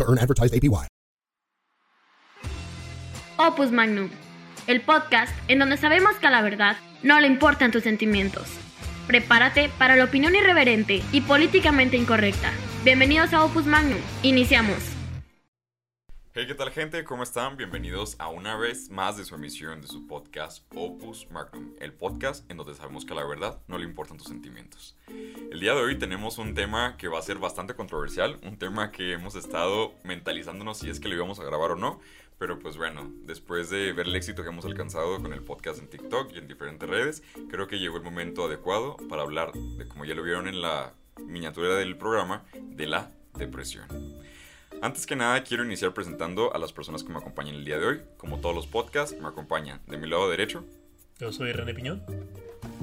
to earn advertised APY. Opus Magnum, el podcast en donde sabemos que a la verdad no le importan tus sentimientos. Prepárate para la opinión irreverente y políticamente incorrecta. Bienvenidos a Opus Magnum. Iniciamos. Hey, ¿qué tal gente? ¿Cómo están? Bienvenidos a una vez más de su emisión de su podcast Opus Magnum, el podcast en donde sabemos que a la verdad no le importan tus sentimientos. El día de hoy tenemos un tema que va a ser bastante controversial, un tema que hemos estado mentalizándonos si es que lo íbamos a grabar o no, pero pues bueno, después de ver el éxito que hemos alcanzado con el podcast en TikTok y en diferentes redes, creo que llegó el momento adecuado para hablar de, como ya lo vieron en la miniatura del programa, de la depresión. Antes que nada, quiero iniciar presentando a las personas que me acompañan el día de hoy. Como todos los podcasts, me acompañan de mi lado derecho. Yo soy René Piñón.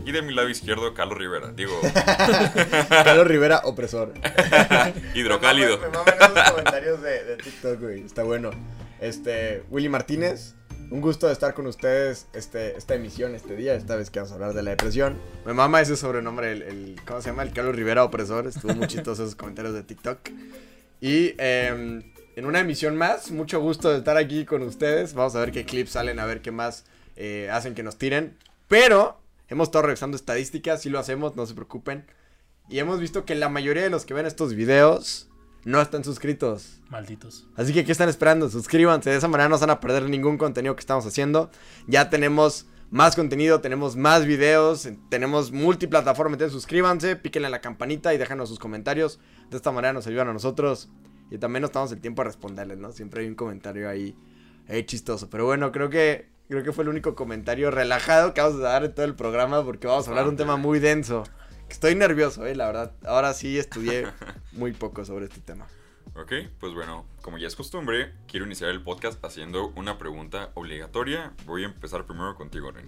Y de mi lado izquierdo, Carlos Rivera. Digo. Carlos Rivera, opresor. Hidrocálido. Me maman esos comentarios de, de TikTok, güey. Está bueno. Este, Willy Martínez. Un gusto de estar con ustedes este, esta emisión, este día, esta vez que vamos a hablar de la depresión. Me mama ese sobrenombre, el, el ¿cómo se llama? El Carlos Rivera opresor. Estuvo muy chistoso esos comentarios de TikTok. Y eh, en una emisión más, mucho gusto de estar aquí con ustedes. Vamos a ver qué clips salen, a ver qué más eh, hacen que nos tiren. Pero hemos estado revisando estadísticas, sí lo hacemos, no se preocupen. Y hemos visto que la mayoría de los que ven estos videos no están suscritos. Malditos. Así que, ¿qué están esperando? Suscríbanse, de esa manera no se van a perder ningún contenido que estamos haciendo. Ya tenemos más contenido, tenemos más videos, tenemos multiplataforma, entonces suscríbanse, píquenle a la campanita y déjanos sus comentarios. De esta manera nos ayudan a nosotros y también nos damos el tiempo a responderles, ¿no? Siempre hay un comentario ahí, ahí chistoso. Pero bueno, creo que creo que fue el único comentario relajado que vamos a dar en todo el programa porque vamos a hablar de un tema muy denso. Estoy nervioso, eh, la verdad. Ahora sí estudié muy poco sobre este tema. Ok, pues bueno, como ya es costumbre, quiero iniciar el podcast haciendo una pregunta obligatoria. Voy a empezar primero contigo, Ren.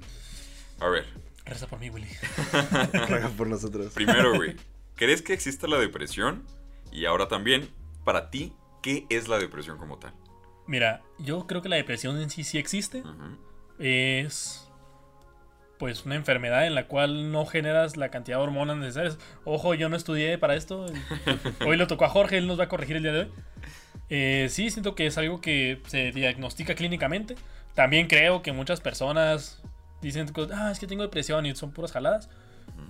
A ver. Reza por mí, Willy. Reza por nosotros. Primero, güey, ¿crees que existe la depresión? Y ahora también, para ti, ¿qué es la depresión como tal? Mira, yo creo que la depresión en sí sí existe. Es pues una enfermedad en la cual no generas la cantidad de hormonas necesarias. Ojo, yo no estudié para esto. Hoy lo tocó a Jorge, él nos va a corregir el día de hoy. Eh, sí, siento que es algo que se diagnostica clínicamente. También creo que muchas personas dicen, ah, es que tengo depresión y son puras jaladas.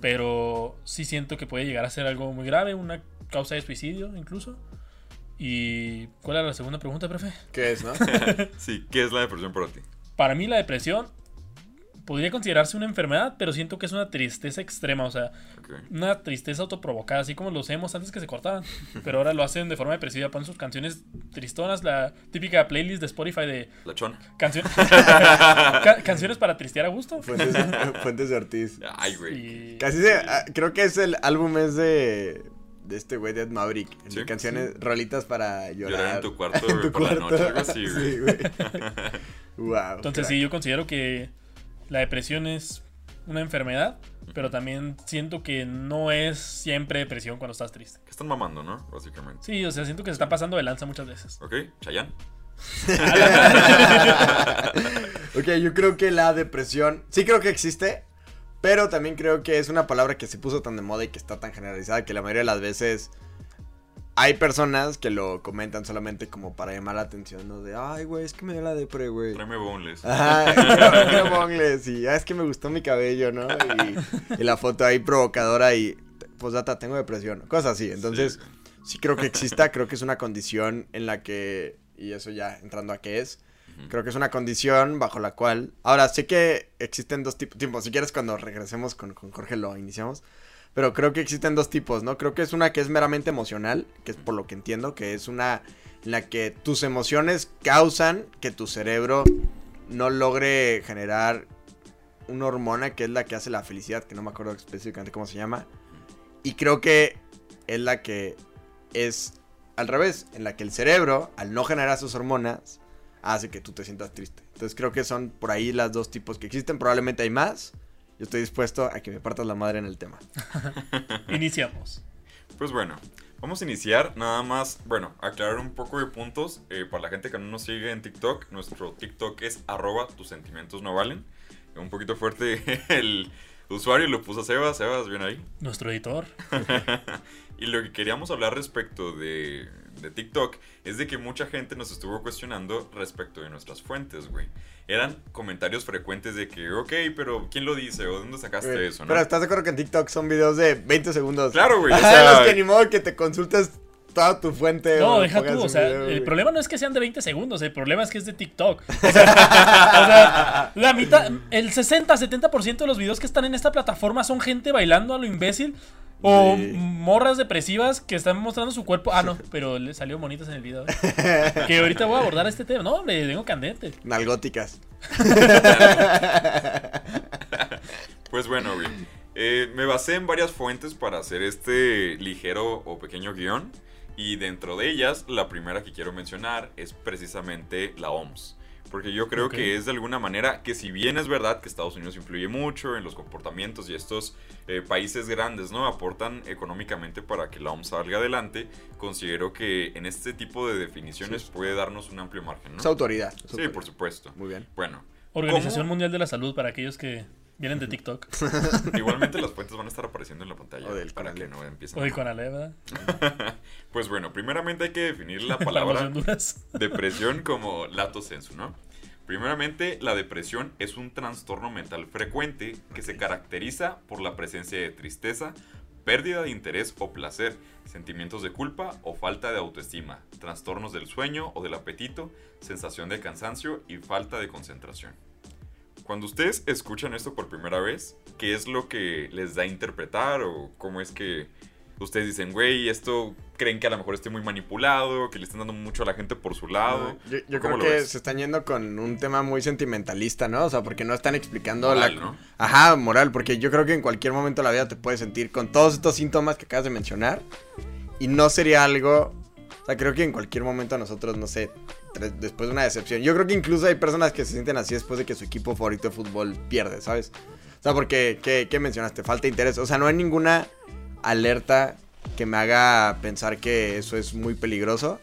Pero sí siento que puede llegar a ser algo muy grave, una causa de suicidio incluso. ¿Y cuál era la segunda pregunta, profe? ¿Qué es, no? Sí, ¿qué es la depresión para ti? Para mí la depresión podría considerarse una enfermedad, pero siento que es una tristeza extrema, o sea, una tristeza autoprovocada, así como lo hacemos antes que se cortaban, pero ahora lo hacen de forma depresiva, ponen sus canciones tristonas, la típica playlist de Spotify de La chona. cancio- ca- canciones para tristear a gusto. Fuentes, Fuentes de Ortiz. Ay, güey. Y- Casi se, ah, creo que es el álbum es de de este güey de Ed Maverick, Sí, canciones rolitas para llorar. Llorar en tu cuarto En tu por la noche, algo así, güey. Sí, güey. wow. Entonces sí, yo considero que la depresión es una enfermedad, pero también siento que no es siempre depresión cuando estás triste. Que están mamando, ¿no? Básicamente. Sí, o sea, siento que se está pasando de lanza muchas veces. Ok, Chayanne. ok, yo creo que la depresión, sí creo que existe, pero también creo que es una palabra que se puso tan de moda y que está tan generalizada que la mayoría de las veces hay personas que lo comentan solamente como para llamar la atención, ¿no? De, ay, güey, es que me dio la depre, güey. Tráeme boneless. Ajá, quiero bongles y ah, es que me gustó mi cabello, ¿no? Y, y la foto ahí provocadora y, pues data, tengo depresión, cosas así. Entonces, sí. creo que exista, creo que es una condición en la que, y eso ya entrando a qué es, creo que es una condición bajo la cual, ahora sé que existen dos tipos, tipo, si quieres cuando regresemos con, con Jorge lo iniciamos, pero creo que existen dos tipos, ¿no? Creo que es una que es meramente emocional, que es por lo que entiendo, que es una en la que tus emociones causan que tu cerebro no logre generar una hormona que es la que hace la felicidad, que no me acuerdo específicamente cómo se llama. Y creo que es la que es al revés, en la que el cerebro, al no generar sus hormonas, hace que tú te sientas triste. Entonces creo que son por ahí las dos tipos que existen. Probablemente hay más. Yo estoy dispuesto a que me partas la madre en el tema. Iniciamos. Pues bueno, vamos a iniciar nada más, bueno, aclarar un poco de puntos eh, para la gente que no nos sigue en TikTok. Nuestro TikTok es arroba tus sentimientos no valen. Un poquito fuerte el usuario lo puso Sebas, Sebas, bien ahí. Nuestro editor. y lo que queríamos hablar respecto de, de TikTok es de que mucha gente nos estuvo cuestionando respecto de nuestras fuentes, güey. Eran comentarios frecuentes de que, ok, pero ¿quién lo dice? ¿O dónde sacaste Güey, eso? ¿no? Pero estás de acuerdo que en TikTok son videos de 20 segundos. Claro, güey, o sea- los que ni modo que te consultes toda tu fuente. No, deja tú, o sea, video, el problema no es que sean de 20 segundos, el problema es que es de TikTok. O sea, o sea, la mitad, el 60-70% de los videos que están en esta plataforma son gente bailando a lo imbécil o Sí. morras depresivas que están mostrando su cuerpo. Ah, no, pero le salió bonitas en el video. ¿eh? Que ahorita voy a abordar este tema. No, hombre, vengo candente. Nalgóticas. Pues bueno, güey. Eh, me basé en varias fuentes para hacer este ligero o pequeño guion. Y dentro de ellas, la primera que quiero mencionar es precisamente la OMS. Porque yo creo que es de alguna manera que si bien es verdad que Estados Unidos influye mucho en los comportamientos y estos eh, países grandes, ¿no? Aportan económicamente para que la OMS salga adelante, considero que en este tipo de definiciones puede darnos un amplio margen, ¿no? Es autoridad. es Sí, autoridad. por supuesto. Muy bien. Bueno. Organización ¿cómo? Mundial de la Salud para aquellos que vienen de TikTok. Igualmente las fuentes van a estar apareciendo en la pantalla O del para que no empiecen. O a- de Conalep, ¿verdad? Pues bueno, primeramente hay que definir la palabra depresión como lato sensu, ¿no? Primeramente, la depresión es un trastorno mental frecuente que se caracteriza por la presencia de tristeza, pérdida de interés o placer, sentimientos de culpa o falta de autoestima, trastornos del sueño o del apetito, sensación de cansancio y falta de concentración. Cuando ustedes escuchan esto por primera vez, ¿qué es lo que les da a interpretar o cómo es que ustedes dicen, güey, esto creen que a lo mejor esté muy manipulado, que le están dando mucho a la gente por su lado? Yo, yo ¿Cómo creo que ves? se están yendo con un tema muy sentimentalista, ¿no? O sea, porque no están explicando Moral, la... ¿no? Ajá, moral, porque yo creo que en cualquier momento de la vida te puedes sentir con todos estos síntomas que acabas de mencionar y no sería algo... O sea, creo que en cualquier momento nosotros, no sé, después de una decepción. Yo creo que incluso hay personas que se sienten así después de que su equipo favorito de fútbol pierde, ¿sabes? O sea, porque, ¿qué, qué mencionaste? Falta de interés. O sea, no hay ninguna alerta que me haga pensar que eso es muy peligroso.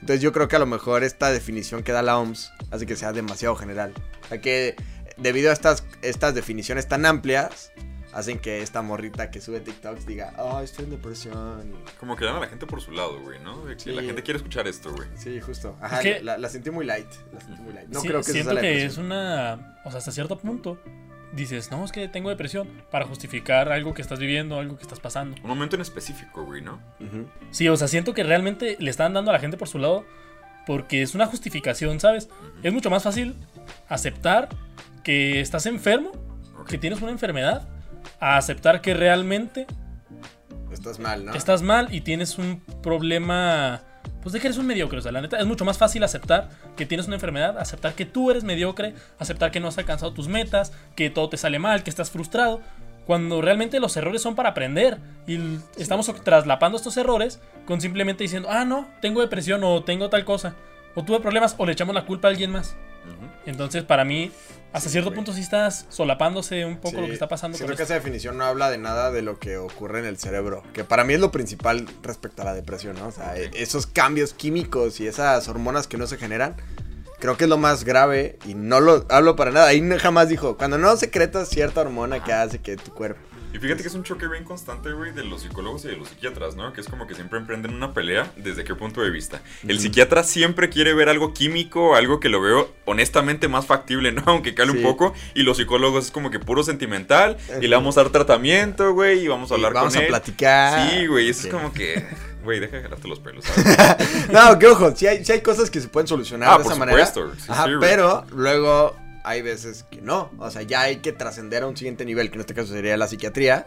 Entonces yo creo que a lo mejor esta definición que da la OMS hace que sea demasiado general. O sea que debido a estas, estas definiciones tan amplias, hacen que esta morrita que sube TikToks diga, oh, estoy en depresión. Como que dan a la gente por su lado, güey, ¿no? De que Sí. la gente quiere escuchar esto, güey. Sí, justo. Ajá, Es que- la, la sentí muy light. La sentí muy light. No Sí, creo que siento sea la que es una. O sea, hasta cierto punto dices, no, es que tengo depresión. Para justificar algo que estás viviendo, algo que estás pasando. Un momento en específico, güey, ¿no? Sí, o sea, siento que realmente le están dando a la gente por su lado porque es una justificación, ¿sabes? Es mucho más fácil aceptar que estás enfermo, que tienes una enfermedad, a aceptar que realmente Estás mal, ¿no? estás mal y tienes un problema. Pues de que eres un mediocre, o sea, la neta es mucho más fácil aceptar que tienes una enfermedad, aceptar que tú eres mediocre, aceptar que no has alcanzado tus metas, que todo te sale mal, que estás frustrado, cuando realmente los errores son para aprender y estamos traslapando estos errores con simplemente diciendo, ah, no, tengo depresión o tengo tal cosa, o tuve problemas o le echamos la culpa a alguien más. Entonces, para mí, hasta Sí, cierto güey. punto sí estás solapándose un poco Sí, lo que está pasando con que esto. esa definición no habla de nada de lo que ocurre en el cerebro, que para mí es lo principal respecto a la depresión, ¿no? O sea, esos cambios químicos y esas hormonas que no se generan, creo que es lo más grave y no lo hablo para nada. Ahí no- jamás dijo, cuando no secretas cierta hormona que hace que tu cuerpo... Y fíjate que es un choque bien constante, güey, de los psicólogos y de los psiquiatras, ¿no? Que es como que siempre emprenden una pelea desde qué punto de vista. El psiquiatra siempre quiere ver algo químico, algo que lo veo honestamente más factible, ¿no? Aunque cale Sí. un poco. Y los psicólogos es como que puro sentimental. Y le vamos a dar tratamiento, güey, y vamos a Y hablar vamos con a él. platicar. Sí, güey, eso es como que... Güey, deja de jalarte los pelos, ¿sabes? No, que ojo, sí hay, sí hay cosas que se pueden solucionar Ah, de por esa manera. supuesto, sí, Ajá, sí, güey. pero luego hay veces que no. O sea, ya hay que trascender a un siguiente nivel, que en este caso sería la psiquiatría.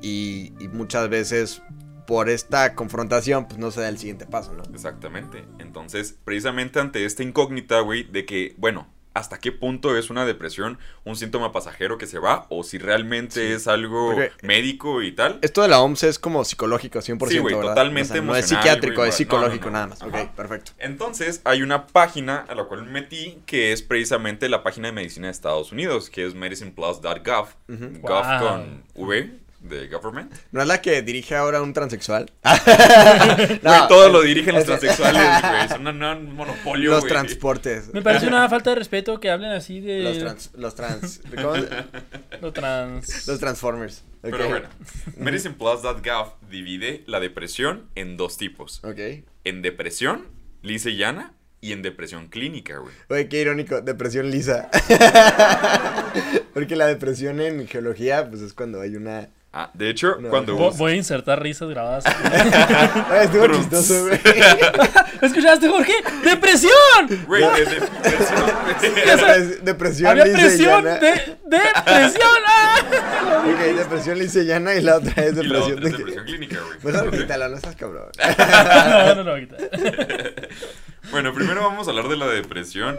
Y, y muchas veces por esta confrontación, pues no se da el siguiente paso, ¿no? Exactamente. Entonces, precisamente ante esta incógnita, güey, de que, bueno, hasta qué punto es una depresión un síntoma pasajero que se va o si realmente es algo Porque- médico y tal. Esto de la OMS es como psicológico, 100%, Sí, güey, ¿verdad? totalmente O sea, No es psiquiátrico, es psicológico no, no. nada más. Ok, Ajá. perfecto. Entonces, hay una página a la cual me metí que es precisamente la página de medicina de Estados Unidos, que es medicineplus.gov. Gov Wow. con V de government. ¿No es la que dirige ahora un transexual? Güey, todo lo dirigen los transexuales, güey. Son un, un monopolio, Los güey. transportes. Me parece una falta de respeto que hablen así de. Los trans... Los trans... ¿cómo se- lo trans. Los transformers. Pero bueno, medicineplus.gov divide la depresión en dos tipos. Ok. En depresión, lisa y llana, y en depresión clínica, güey. Oye, qué irónico, depresión lisa. Porque la depresión en geología, pues es cuando hay una... Ah, de hecho, No. cuando... Vo- Voy a insertar risas grabadas. Ay, estuvo chistoso, güey. ¿Escuchaste, Jorge? ¡Depresión! Güey, de depresión... Depres- Depresión Había presión de depresión. ¡Ah! Ok, depresión lisa y llana y la otra es y la depresión otra es de... depresión clínica, güey. Mejor Ok. quítalo, no seas cabrón. No, no, no, ahorita. Bueno, primero vamos a hablar de la depresión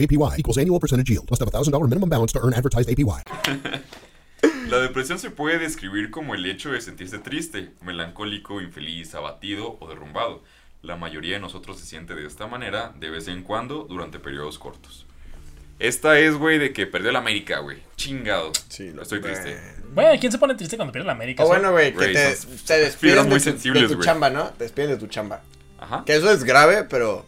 APY equals annual percentage yield. Must have a $1,000 minimum balance to earn advertised APY. La depresión se puede describir como el hecho de sentirse triste, melancólico, infeliz, abatido o derrumbado. La mayoría de nosotros se siente de esta manera de vez en cuando durante periodos cortos. Esta es, güey, de que perdió la América, güey. Chingado. Sí, lo- Estoy triste. Bueno, ¿quién se pone triste cuando pierde la América? O bueno, güey, que Güey, te, te despiden muy de tu, de sensibles, tu güey. chamba, ¿no? Te despiden de tu chamba. Ajá. Que eso es grave, pero...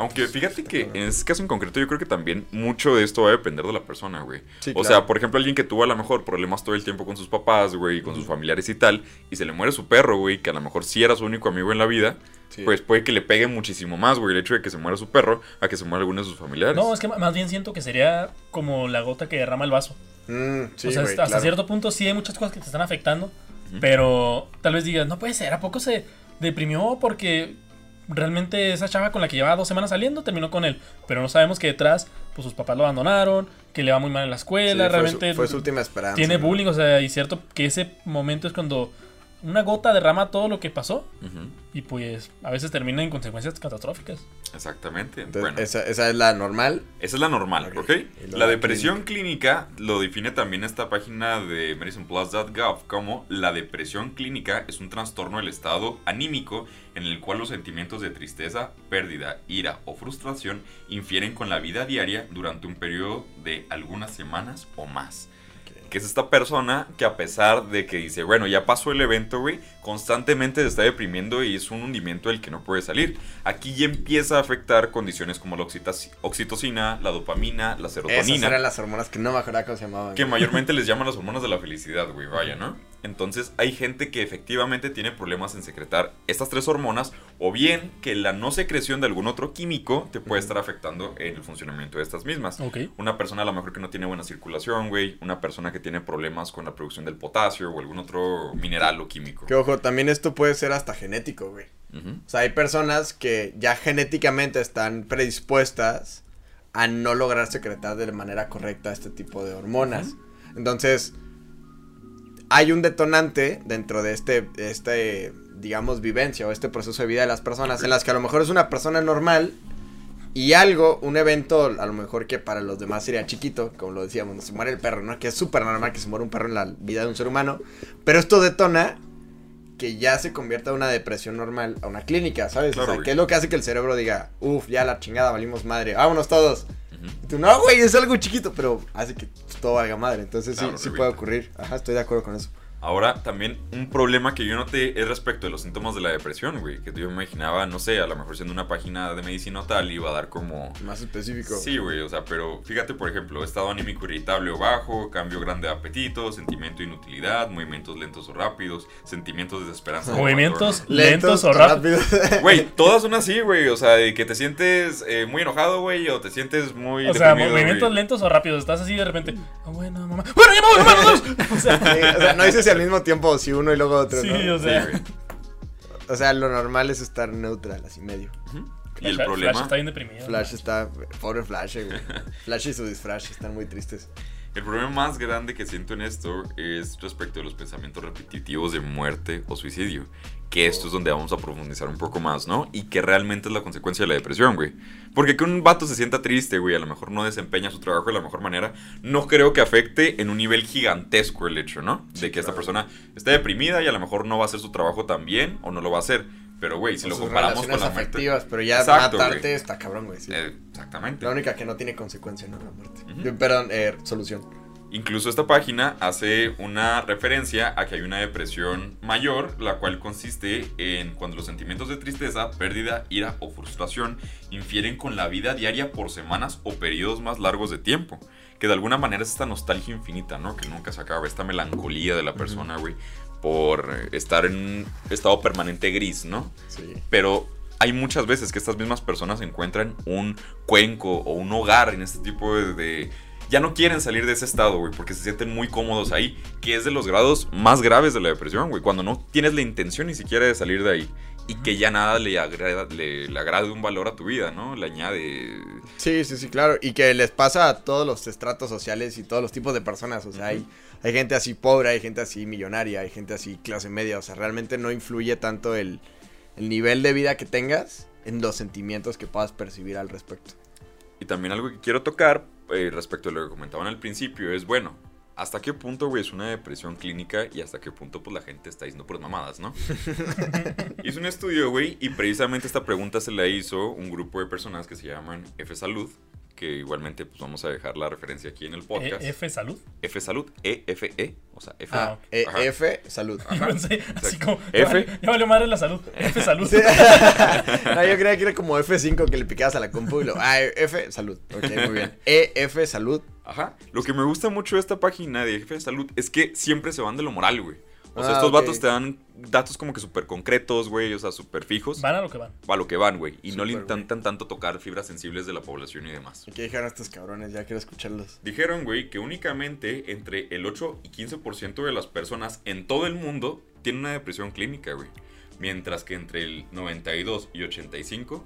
Aunque fíjate que en este caso en concreto yo creo que también mucho de esto va a depender de la persona, güey. Sí, o claro. sea, por ejemplo, alguien que tuvo a lo mejor problemas todo el tiempo con sus papás, güey, con sus familiares y tal, y se le muere su perro, güey, que a lo mejor sí era su único amigo en la vida, Sí. pues puede que le pegue muchísimo más, güey, el hecho de que se muera su perro a que se muera alguno de sus familiares. No, es que más bien siento que sería como la gota que derrama el vaso. Mm, sí, o sea, güey, hasta claro. cierto punto sí hay muchas cosas que te están afectando, pero tal vez digas, no puede ser, ¿a poco se deprimió porque realmente esa chava con la que llevaba dos semanas saliendo terminó con él? Pero no sabemos que detrás, pues sus papás lo abandonaron, que le va muy mal en la Sí, escuela, fue, realmente su, fue su última esperanza. tiene ¿no? bullying, o sea, y cierto que ese momento es cuando una gota derrama todo lo que pasó y pues a veces termina en consecuencias catastróficas. Exactamente. Entonces, bueno, esa, esa es la normal. Esa es la normal, Ok. ¿ok? Y luego La la depresión clínica lo define también esta página de medicineplus.gov como la depresión clínica es un trastorno del estado anímico en el cual los sentimientos de tristeza, pérdida, ira o frustración infieren con la vida diaria durante un periodo de algunas semanas o más. Que es esta persona que a pesar de que dice, bueno, ya pasó el evento, güey, constantemente se está deprimiendo y es un hundimiento del que no puede salir. Aquí ya empieza a afectar condiciones como la oxitocina, la dopamina, la Esas serotonina, eran las hormonas que no me cómo se llamaban. que mayormente les llaman las hormonas de la felicidad, güey, vaya, ¿no? Entonces hay gente que efectivamente tiene problemas en secretar estas tres hormonas o bien que la no secreción de algún otro químico te puede estar afectando en el funcionamiento de estas mismas. Ok. Una persona a lo mejor que no tiene buena circulación, güey. Una persona que tiene problemas con la producción del potasio o algún otro mineral o químico. Que ojo, también esto puede ser hasta genético, güey. O sea, hay personas que ya genéticamente están predispuestas a no lograr secretar de manera correcta este tipo de hormonas. Entonces, hay un detonante dentro de este, este, digamos, vivencia o este proceso de vida de las personas en las que a lo mejor es una persona normal y algo, un evento, a lo mejor que para los demás sería chiquito, como lo decíamos, se muere el perro, ¿no? Que es súper normal que se muera un perro en la vida de un ser humano, pero esto detona que ya se convierta una depresión normal a una clínica, ¿sabes? Claro, o sea, güey. ¿qué es lo que hace que el cerebro diga, uff, ya la chingada, valimos madre, vámonos todos? Y tú, no, güey, es algo chiquito, pero hace que todo valga madre. Entonces Claro, sí, sí puede ocurrir. Ajá, estoy de acuerdo con eso. Ahora, también un problema que yo noté es respecto de los síntomas de la depresión, güey. Que yo me imaginaba, no sé, a lo mejor siendo una página de medicina o tal, iba a dar como... Más específico. Sí, güey, o sea, pero fíjate, por ejemplo, estado anímico irritable o bajo, cambio grande de apetito, sentimiento de inutilidad, movimientos lentos o rápidos, sentimientos de desesperanza. Movimientos lentos o rápidos. Güey, todas son así, güey. O sea, de que te sientes eh, muy enojado, güey, o te sientes muy. O sea, movimientos güey. lentos o rápidos. Estás así de repente. Ah, bueno, mamá. Bueno, ya me voy, mamá. O sea, Sí, o sea, no dices al mismo tiempo si uno y luego otro, sí, ¿no? o sea. O sea, lo normal es estar neutral, así medio. Y el Flash- problema. Flash está bien deprimido. Flash está. Pobre Flash, güey. Flash y su disfraz están muy tristes. El problema más grande que siento en esto es respecto de los pensamientos repetitivos de muerte o suicidio. Que esto es donde vamos a profundizar un poco más, ¿no? Y que realmente es la consecuencia de la depresión, güey. Porque que un vato se sienta triste, güey, a lo mejor no desempeña su trabajo de la mejor manera, no creo que afecte en un nivel gigantesco el hecho, ¿no? De que esta persona esté deprimida y a lo mejor no va a hacer su trabajo tan bien o no lo va a a hacer. Pero, güey, si Con lo sus comparamos con relaciones la muerte. afectivas, pero ya Exacto, matarte güey. está cabrón, güey. sí. Eh, exactamente. La única que no tiene consecuencia, ¿no? La muerte. Ujú. Yo- Perdón, eh, solución. Incluso esta página hace una referencia a que hay una depresión mayor, la cual consiste en cuando los sentimientos de tristeza, pérdida, ira o frustración infieren con la vida diaria por semanas o periodos más largos de tiempo. Que de alguna manera es esta nostalgia infinita, ¿no? Que nunca se acaba, esta melancolía de la persona, güey, por estar en un estado permanente gris, ¿no? Sí. Pero hay muchas veces que estas mismas personas encuentran un cuenco o un hogar en este tipo de... de- ya no quieren salir de ese estado, güey, porque se sienten muy cómodos ahí, que es de los grados más graves de la depresión, güey, cuando no tienes la intención ni siquiera de salir de ahí y que ya nada le, agrada, le, le agrade un valor a tu vida, ¿no? Le añade... Sí, sí, sí, claro. Y que les pasa a todos los estratos sociales y todos los tipos de personas. O sea, hay, hay gente así pobre, hay gente así millonaria, hay gente así clase media. O sea, realmente no influye tanto el, el nivel de vida que tengas en los sentimientos que puedas percibir al respecto. Y también algo que quiero tocar eh, respecto a lo que comentaban al principio es, bueno, ¿hasta qué punto, güey, es una depresión clínica y hasta qué punto, pues, la gente está diciendo por mamadas, ¿no? hizo un estudio, güey, y precisamente esta pregunta se la hizo un grupo de personas que se llaman F Salud, que igualmente, pues, vamos a dejar la referencia aquí en el podcast. E- F salud. F Salud, E-F-E, o sea, F. Ah. E. F, salud. Pensé así como. F. Ya, vale- ya valió madre la salud. F salud. Sí. no, yo creía que era como F5 que le picabas a la compu y lo. Ah, F, salud. Ok, muy bien. E, F, salud. Ajá. Lo que me gusta mucho de esta página de de Salud es que siempre se van de lo moral, güey. O sea, Ah, estos ok. vatos te dan datos como que súper concretos, güey, o sea, súper fijos. Van a lo que van. a lo que van, güey. Y no le intentan tanto tocar fibras sensibles de la población y demás. ¿Y qué dijeron estos cabrones? Ya quiero escucharlos. Dijeron, güey, que únicamente entre el 8 y 15% de las personas en todo el mundo tienen una depresión clínica, güey. Mientras que entre el 92 y 85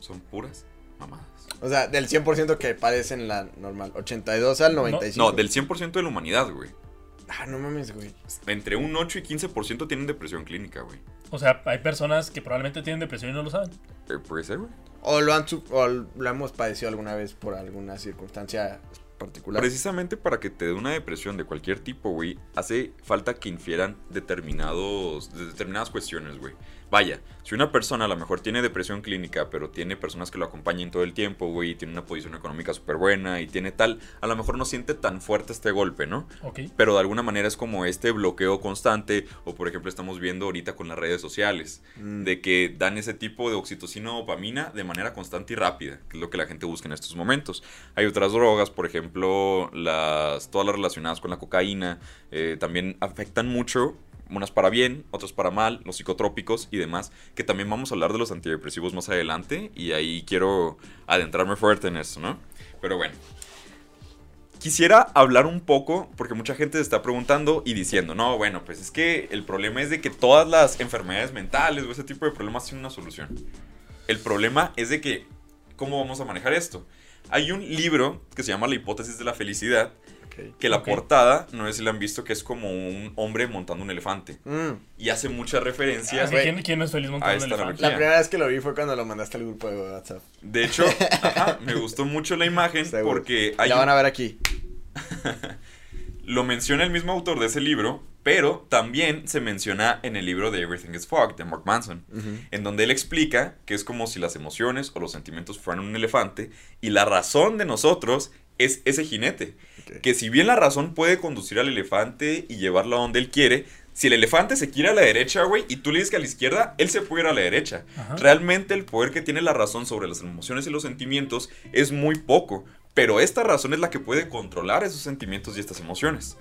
son puras mamadas. O sea, del 100% que padecen la normal. 82 al 95. No, del 100% de la humanidad, güey. Ah, no mames, güey. Entre un 8 y 15% tienen depresión clínica, güey. O sea, hay personas que probablemente tienen depresión y no lo saben. Eh, Puede ser, güey. O lo han o lo hemos padecido alguna vez por alguna circunstancia particular. Precisamente para que te dé una depresión de cualquier tipo, güey, hace falta que infieran determinados, de determinadas cuestiones, güey. Vaya, si una persona a lo mejor tiene depresión clínica, pero tiene personas que lo acompañen todo el tiempo, güey, y tiene una posición económica súper buena y tiene tal, a lo mejor no siente tan fuerte este golpe, ¿no? Ok. Pero de alguna manera es como este bloqueo constante, o por ejemplo estamos viendo ahorita con las redes sociales, Mm. de que dan ese tipo de oxitocina o dopamina de manera constante y rápida, que es lo que la gente busca en estos momentos. Hay otras drogas, por ejemplo, las, todas las relacionadas con la cocaína, eh, también afectan mucho. Unas para bien, otras para mal, los psicotrópicos y demás, que también vamos a hablar de los antidepresivos más adelante y ahí quiero adentrarme fuerte en eso, ¿no? Pero bueno, Quisiera hablar un poco, porque mucha gente se está preguntando y diciendo, no, bueno, pues es que el problema es de que todas las enfermedades mentales o ese tipo de problemas tienen una solución. El problema es de que, ¿cómo vamos a manejar esto? Hay un libro que se llama La hipótesis de la felicidad, Que la portada, no sé si la han visto, que es como un hombre montando un elefante. Mm. Y hace mucha referencia. Así, güey. ¿quién, quién es feliz Ah, montando un esta elefante? La primera vez que lo vi fue cuando lo mandaste al grupo de WhatsApp. De hecho, ajá, me gustó mucho la imagen Seguro. porque hay la van a ver aquí. Lo menciona el mismo autor de ese libro, pero también se menciona en el libro de Everything is Fog de Mark Manson, en donde él explica que es como si las emociones o los sentimientos fueran un elefante y la razón de nosotros es ese jinete. Que si bien la razón puede conducir al elefante y llevarlo a donde él quiere, si el elefante se quiere a la derecha, güey, y tú le dices que a la izquierda, él se puede ir a la derecha. Realmente el poder que tiene la razón sobre las emociones y los sentimientos es muy poco, pero esta razón es la que puede controlar esos sentimientos y estas emociones.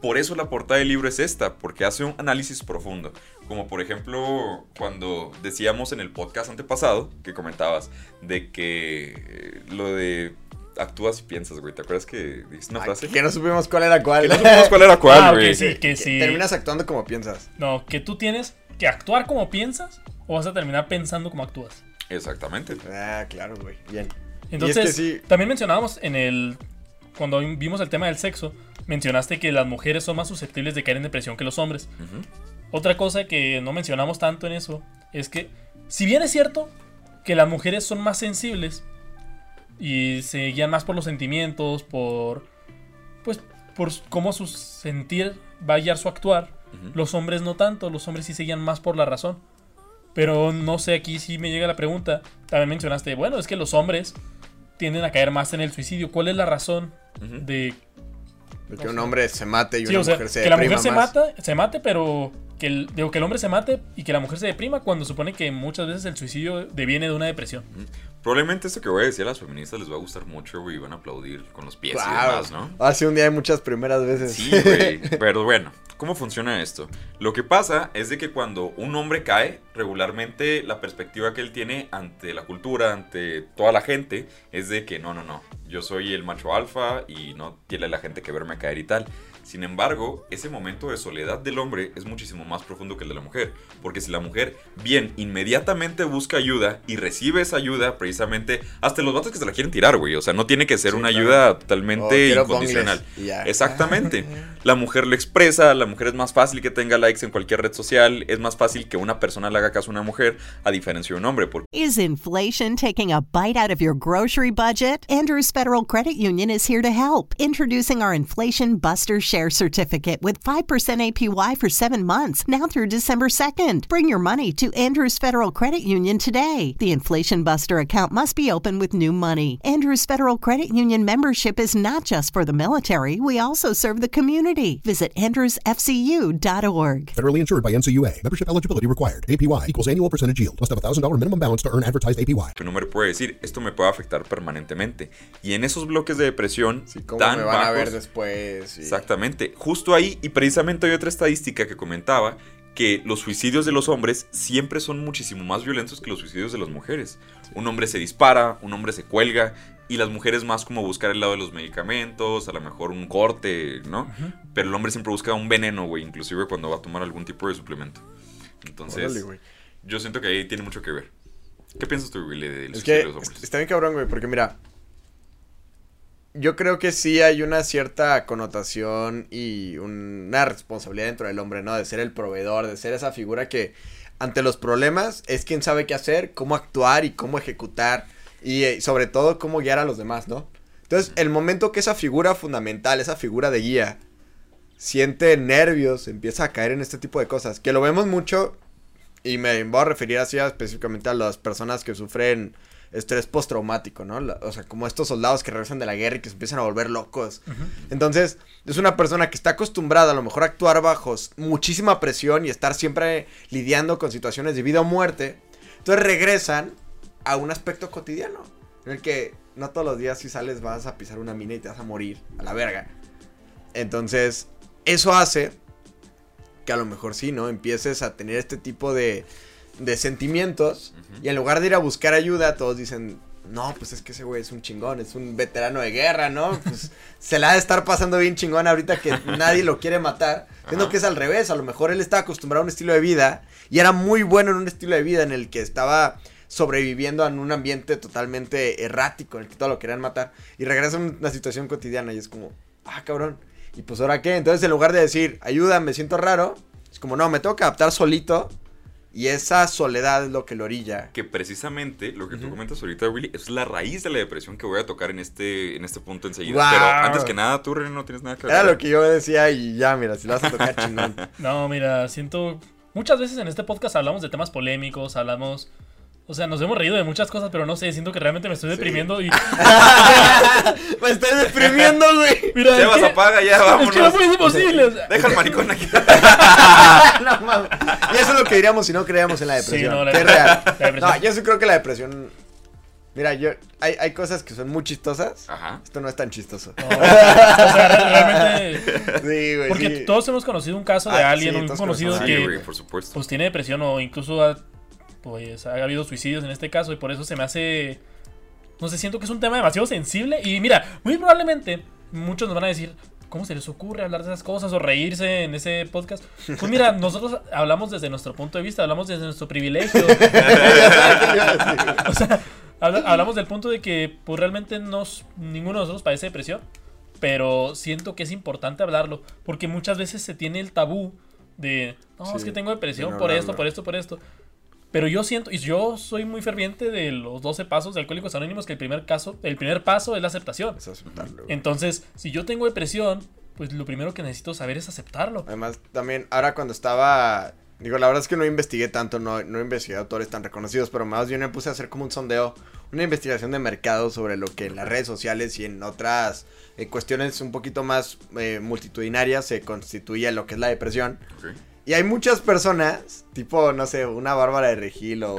Por eso la portada del libro es esta, porque hace un análisis profundo. Como por ejemplo, cuando decíamos en el podcast antepasado, que comentabas, de que eh, lo de actúas y piensas, güey. ¿Te acuerdas que dijiste una frase? Que no supimos cuál era cuál. Que no supimos cuál era cuál, Ah, güey. ok, sí, que sí. Terminas actuando como piensas. No, que tú tienes que actuar como piensas o vas a terminar pensando como actúas. Exactamente. Ah, claro, güey. Bien. Entonces, y es que sí, también mencionábamos en el. Cuando vimos el tema del sexo, mencionaste que las mujeres son más susceptibles de caer en depresión que los hombres. Otra cosa que no mencionamos tanto en eso es que, si bien es cierto que las mujeres son más sensibles y se guían más por los sentimientos, por. Pues por cómo su sentir va a guiar su actuar, los hombres no tanto, los hombres sí se guían más por la razón. Pero no sé, aquí sí me llega la pregunta. También mencionaste, bueno, es que los hombres tienden a caer más en el suicidio. ¿Cuál es la razón de que un hombre se mate y Sí, una o sea, mujer se que la mujer se más. mata, se mate, pero que el, digo, que el hombre se mate y que la mujer se deprima cuando supone que muchas veces el suicidio deviene de una depresión. Probablemente esto que voy a decir a las feministas les va a gustar mucho, güey, y van a aplaudir con los pies y Claro. demás, ¿no? Hace un día hay muchas primeras veces. Sí, güey. Pero bueno, ¿cómo funciona esto? Lo que pasa es de que cuando un hombre cae, regularmente la perspectiva que él tiene ante la cultura, ante toda la gente, es de que no, no, no. Yo soy el macho alfa y no tiene la gente que verme caer y tal. Sin embargo, ese momento de soledad del hombre es muchísimo más profundo que el de la mujer. Porque si la mujer, bien, inmediatamente busca ayuda y recibe esa ayuda, precisamente, hasta los vatos que se la quieren tirar, güey. O sea, no tiene que ser Sí, una claro. ayuda Oh, totalmente quiero incondicional. Exactamente. La mujer lo expresa, la mujer es más fácil que tenga likes en cualquier red social, es más fácil que una persona le haga caso a una mujer, a diferencia de un hombre. Porque Is inflation taking a bite out of your grocery budget? Andrews Federal Credit Union is here to help. Introducing our Inflation Buster Share Certificate with 5% APY for seven months, now through December 2nd. Bring your money to Andrews Federal Credit Union today. The Inflation Buster account must be open with new money. Andrews Federal Credit Union membership is not just for the military, we also serve the community. Visit andrewsfcu.org. Federally insured by NCUA. Membership eligibility required. APY equals annual percentage yield. Must have a $1,000 minimum balance to earn advertised APY. un hombre puede decir, esto me puede afectar permanentemente. Y en esos bloques de depresión Sí, ¿Cómo tan me van a ver después? Sí. Exactamente. Justo ahí, y precisamente hay otra estadística que comentaba que los suicidios de los hombres siempre son muchísimo más violentos que los suicidios de las mujeres. Un hombre se dispara, un hombre se cuelga, y las mujeres más como buscar el lado de los medicamentos, a lo mejor un corte, ¿no? Pero el hombre siempre busca un veneno, güey, inclusive cuando va a tomar algún tipo de suplemento. Entonces, Órale, güey. yo siento que ahí tiene mucho que ver. ¿Qué piensas tú, Willy, del Es suicidio que de los hombres? está bien cabrón, güey, porque mira, yo creo que sí hay una cierta connotación y una responsabilidad dentro del hombre, ¿no? De ser el proveedor, de ser esa figura que ante los problemas es quien sabe qué hacer, cómo actuar y cómo ejecutar y eh, sobre todo cómo guiar a los demás, ¿no? Entonces, el momento que esa figura fundamental, esa figura de guía, siente nervios, empieza a caer en este tipo de cosas, que lo vemos mucho y me voy a referir así específicamente a las personas que sufren estrés postraumático, ¿no? La- o sea, como estos soldados que regresan de la guerra y que se empiezan a volver locos. Entonces, es una persona que está acostumbrada a lo mejor a actuar bajo muchísima presión y estar siempre lidiando con situaciones de vida o muerte. Entonces regresan a un aspecto cotidiano, en el que no todos los días si sales vas a pisar una mina y te vas a morir a la verga. Entonces, eso hace que a lo mejor sí, ¿no? Empieces a tener este tipo de, de sentimientos y en lugar de ir a buscar ayuda, todos dicen, no, pues es que ese güey es un chingón, es un veterano de guerra, ¿no? Pues se la ha de estar pasando bien chingón ahorita que nadie lo quiere matar. Siendo que es al revés, a lo mejor él estaba acostumbrado a un estilo de vida y era muy bueno en un estilo de vida en el que estaba sobreviviendo en un ambiente totalmente errático, en el que todo lo querían matar. Y regresa a una situación cotidiana y es como, ah, cabrón. ¿Y pues ahora qué? Entonces en lugar de decir, ayuda, me siento raro, es como, no, me tengo que adaptar solito. Y esa soledad es lo que lo orilla. Que precisamente lo que tú Ujú. comentas ahorita, Willy, es la raíz de la depresión que voy a tocar en este, en este punto enseguida. Pero antes que nada, tú, René, no tienes nada que Era lo que yo decía y ya, mira, si lo vas a tocar chingón. No, mira, siento. Muchas veces en este podcast hablamos de temas polémicos, hablamos O sea, nos hemos reído de muchas cosas, pero no sé, siento que realmente me estoy deprimiendo y... Me estoy deprimiendo, güey. Mira, Sebas, es que, apaga ya, es vámonos. que no puede ser posible. o sea. Deja al maricón aquí. No mames. Y eso es lo que diríamos si no creíamos en la depresión. Sí, no, la- que es real. la depresión. No, yo sí creo que la depresión. Mira, yo. Hay, hay cosas que son muy chistosas. Ajá. Esto no es tan chistoso. No, o sea, re- realmente... Sí, güey. Porque sí. todos hemos conocido un caso de Ah, alguien, sí, un conocido a Sí, que güey, por supuesto. pues tiene depresión o incluso ha, pues, ha habido suicidios en este caso y por eso se me hace... No sé, siento que es un tema demasiado sensible y mira, muy probablemente muchos nos van a decir, ¿cómo se les ocurre hablar de esas cosas o reírse en ese podcast? Pues mira, nosotros hablamos desde nuestro punto de vista, hablamos desde nuestro privilegio. o sea, habla- hablamos del punto de que pues realmente nos, ninguno de nosotros padece depresión, pero siento que es importante hablarlo, porque muchas veces se tiene el tabú de, no, Sí, es que tengo depresión por esto, por esto, por esto. Pero yo siento, y yo soy muy ferviente de los 12 pasos de Alcohólicos Anónimos, que el primer caso, el primer paso es la aceptación. Es aceptarlo. Entonces, si yo tengo depresión, pues lo primero que necesito saber es aceptarlo. Además, también, ahora cuando estaba. Digo, la verdad es que no investigué tanto, no, no investigué autores tan reconocidos, pero más bien me puse a hacer como un sondeo, una investigación de mercado sobre lo que en las redes sociales y en otras eh, cuestiones un poquito más eh, multitudinarias se constituye lo que es la depresión. Ok. Y hay muchas personas, tipo, no sé, una Bárbara de Regil o,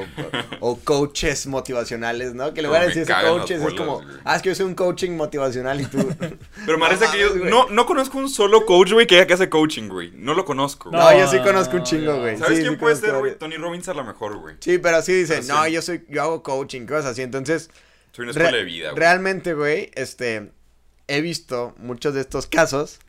o coaches motivacionales, ¿no? Que le van a decir coaches, es como, güey. ah, es que yo soy un coaching motivacional y tú... Pero me parece No que yo güey. no, no conozco un solo coach, güey, que haga que hace coaching, güey. No lo conozco. güey. No, yo sí conozco un chingo, güey. ¿Sabes Sí, quién sí puede ser, güey? Tony Robbins a lo mejor, güey. Sí, pero sí dicen, Pero no, sí. yo soy, yo hago coaching, cosas así. Entonces, Soy una re- escuela de vida, güey. realmente, güey, este, he visto muchos de estos casos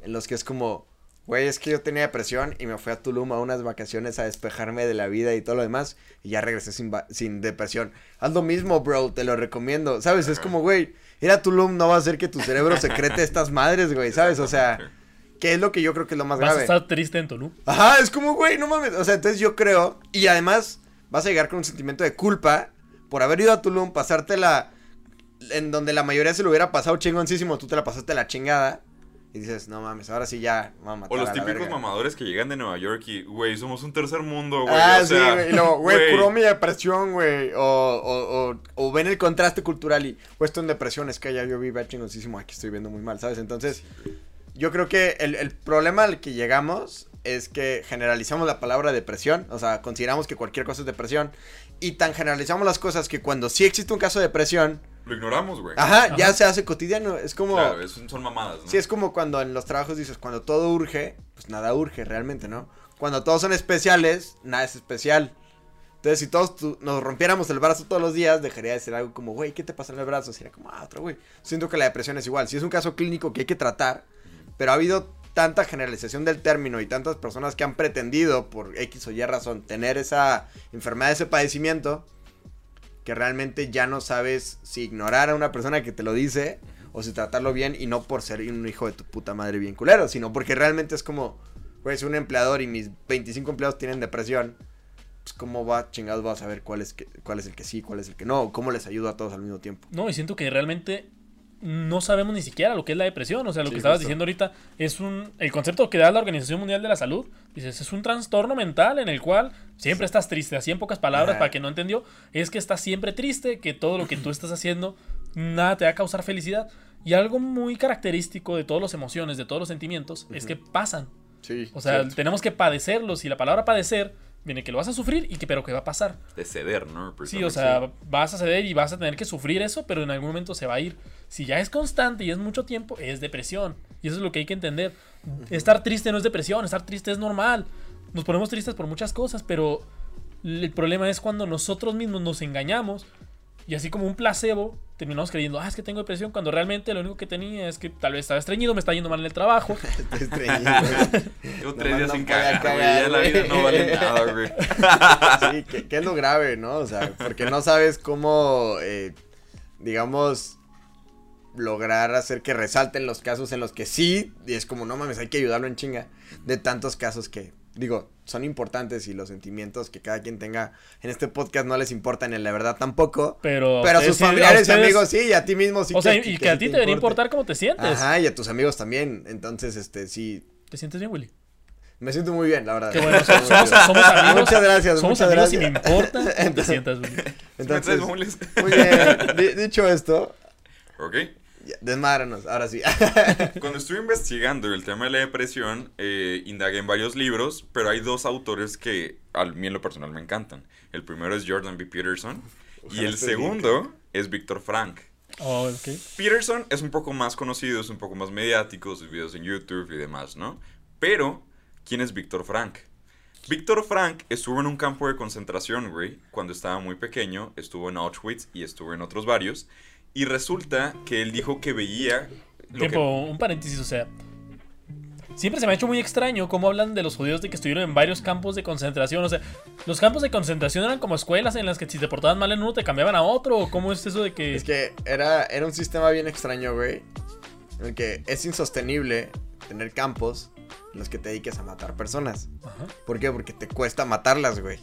en los que es como, güey, es que yo tenía depresión y me fui a Tulum a unas vacaciones a despejarme de la vida y todo lo demás y ya regresé sin, depresión. Haz lo mismo, bro, te lo recomiendo. ¿Sabes? Es como, güey, ir a Tulum no va a hacer que tu cerebro secrete estas madres, güey, ¿sabes? O sea, que es lo que yo creo que es lo más Vas a grave. estar triste en Tulum. Ajá, es como, güey, no mames. O sea, entonces yo creo. Y además, vas a llegar con un sentimiento de culpa por haber ido a Tulum, pasártela. En donde la mayoría se lo hubiera pasado chingoncísimo, tú te la pasaste la chingada. Y dices, no mames, ahora sí ya matar O los típicos mamadores que llegan de Nueva York y, güey, somos un tercer mundo, güey. Ah, o sí, güey. Luego, güey, curó mi depresión, güey. O, o, o, o ven el contraste cultural y, pues, estoy en depresión, es que ya yo vivo chingoncísimo, aquí estoy viendo muy mal, ¿sabes? Entonces, yo creo que el, el problema al que llegamos es que generalizamos la palabra depresión, o sea, consideramos que cualquier cosa es depresión, y tan generalizamos las cosas que cuando sí existe un caso de depresión, Lo ignoramos, güey. ajá, ya Ajá. se hace cotidiano, es como... Claro, es- son mamadas, ¿no? Sí, es como cuando en los trabajos dices, cuando todo urge, pues nada urge realmente, ¿no? Cuando todos son especiales, nada es especial. Entonces, si todos tu- nos rompiéramos el brazo todos los días, dejaría de ser algo como, güey, ¿qué te pasa en el brazo? Sería como, ah, otro güey. Siento que la depresión es igual. Si es un caso clínico que hay que tratar, pero ha habido tanta generalización del término y tantas personas que han pretendido, por X o Y razón, tener esa enfermedad, ese padecimiento, que realmente ya no sabes si ignorar a una persona que te lo dice o si tratarlo bien y no por ser un hijo de tu puta madre bien culero, sino porque realmente es como, güey, un empleador y mis 25 empleados tienen depresión, pues cómo va, chingados, vas a saber cuál es, cuál es el que sí, cuál es el que no, cómo les ayudo a todos al mismo tiempo. No, y siento que realmente no sabemos ni siquiera lo que es la depresión. O sea, lo Sí, que estabas justo. diciendo ahorita es un. El concepto que da la Organización Mundial de la Salud. Dices, es un trastorno mental en el cual siempre estás triste. Así en pocas palabras, Ajá. para que no entendió, es que estás siempre triste, que todo lo que tú estás haciendo, nada te va a causar felicidad. Y algo muy característico de todas las emociones, de todos los sentimientos, es que pasan. Sí. O sea, cierto. tenemos que padecerlos. Y la palabra padecer viene que lo vas a sufrir y que pero que va a pasar. De ceder, ¿no? Sí, o sea, vas a ceder y vas a tener que sufrir eso, pero en algún momento se va a ir. Si ya es constante y es mucho tiempo, es depresión. Y eso es lo que hay que entender. Estar triste no es depresión, estar triste es normal. Nos ponemos tristes por muchas cosas, pero el problema es cuando nosotros mismos nos engañamos y así como un placebo terminamos creyendo, ah, es que tengo depresión, cuando realmente lo único que tenía es que tal vez estaba estreñido, me está yendo mal en el trabajo. Estoy estreñido. Llevo tres días no sin cagar, güey. Ya la vida no vale nada, güey. Sí, que, que es lo grave, ¿no? O sea, porque no sabes cómo, eh, digamos, lograr hacer que resalten los casos en los que sí, y es como, no mames, hay que ayudarlo en chinga, de tantos casos que, digo, son importantes y los sentimientos que cada quien tenga en este podcast no les importan en la verdad tampoco, Pero, pero a sus sí- a familiares y amigos sí, y a ti mismo sí. o sea, y, que a ti te debería importe. importar cómo te sientes. Ajá, y a tus amigos también, entonces, este, sí, ¿Te sientes bien, Willy? Me siento muy bien, la verdad. Qué bueno, somos, somos- amigos. Muchas gracias, Somos muchas amigos gracias. y me importa cómo te sientas, güey. Entonces, muy bien. Di- dicho esto, Ok. Desmádranos, ahora sí. Cuando estuve investigando el tema de la depresión, eh, indagué en varios libros, pero hay dos autores que a mí en lo personal me encantan. El primero es Jordan B. Peterson y el esté bien. segundo es Víctor Frank. Oh, ok. Peterson es un poco más conocido, es un poco más mediático, sus videos en YouTube y demás, ¿no? Pero, ¿quién es Víctor Frank? Víctor Frank estuvo en un campo de concentración, güey, cuando estaba muy pequeño, estuvo en Auschwitz y estuvo en otros varios, y resulta que él dijo que veía... lo que- Tiempo, un paréntesis, o sea. Siempre se me ha hecho muy extraño cómo hablan de los judíos de que estuvieron en varios campos de concentración. O sea, los campos de concentración eran como escuelas en las que si te portabas mal en uno te cambiaban a otro. ¿O ¿Cómo es eso de que.? Es que era, era un sistema bien extraño, güey. En el que es insostenible tener campos en los que te dediques a matar personas. Ajá. ¿Por qué? Porque te cuesta matarlas, güey.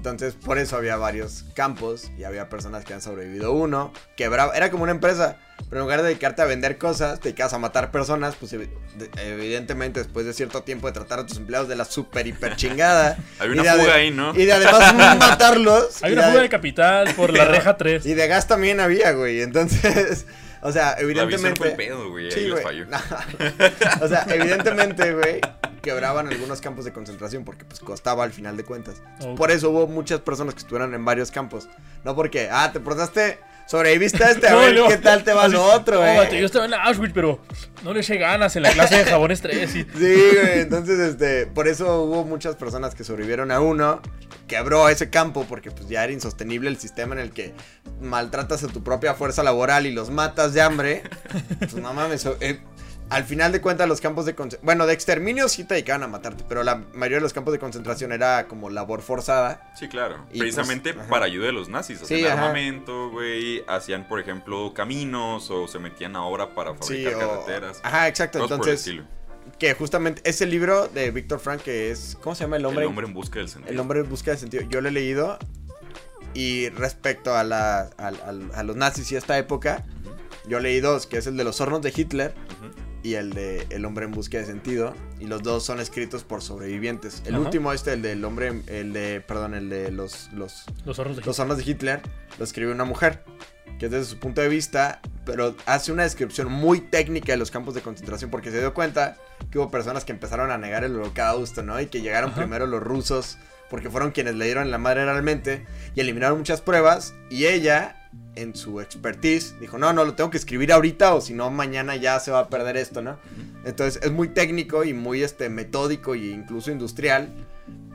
Entonces, por eso había varios campos y había personas que han sobrevivido uno, quebraba, era como una empresa, pero en lugar de dedicarte a vender cosas, te dedicabas a matar personas, pues evi- de- evidentemente después de cierto tiempo de tratar a tus empleados de la super hiper chingada. Hay y una de fuga ahí, ¿no? Y de además matarlos. Hay una de fuga de capital por la reja 3. Y de gas también había, güey. Entonces, o sea, La evidentemente. fue el pedo, güey, ahí Sí, les falló. o sea, evidentemente, güey, quebraban algunos campos de concentración porque pues costaba al final de cuentas. Por eso hubo muchas personas que estuvieron en varios campos. No porque, ah, te portaste, sobreviviste a este, a No, ver no. qué tal te va lo otro, "Oh, eh. yo estaba en Auschwitz, pero no le eché ganas en la clase de 3. Y... Sí, güey, entonces, este, por eso hubo muchas personas que sobrevivieron a uno, quebró ese campo porque pues ya era insostenible el sistema en el que maltratas a tu propia fuerza laboral y los matas de hambre. Pues no mames, eh, al final de cuentas los campos de concentración, bueno, de exterminio sí te dedicaban a matarte, pero la mayoría de los campos de concentración era como labor forzada. Sí, claro. Y, Precisamente pues, ajá. para ayuda de los nazis. Hacían Sí, armamento, güey. Hacían, por ejemplo, caminos o se metían a obra para Sí, fabricar o- carreteras. Ajá, exacto, entonces que justamente ese libro de Víctor Frank que es ¿cómo se llama el hombre? El hombre en busca del sentido. El hombre en busca de sentido. Yo lo he leído. Y respecto a, la, a, a- a los nazis y esta época, yo leí dos, que es el de los hornos de Hitler Ujú. Y el de El hombre en busca de sentido. Y los dos son escritos por sobrevivientes. El Ajá. último, este, el del hombre, el de, perdón, el de los, los, Los zorros de los hornos de Hitler, lo escribe una mujer. Que es desde su punto de vista, pero hace una descripción muy técnica de los campos de concentración porque se dio cuenta que hubo personas que empezaron a negar el holocausto, ¿no? Y que llegaron Ajá. primero los rusos porque fueron quienes le dieron la madre realmente y eliminaron muchas pruebas y ella en su expertise dijo, no, no, lo tengo que escribir ahorita o si no mañana ya se va a perder esto, ¿no? Entonces es muy técnico y muy este, metódico e incluso industrial,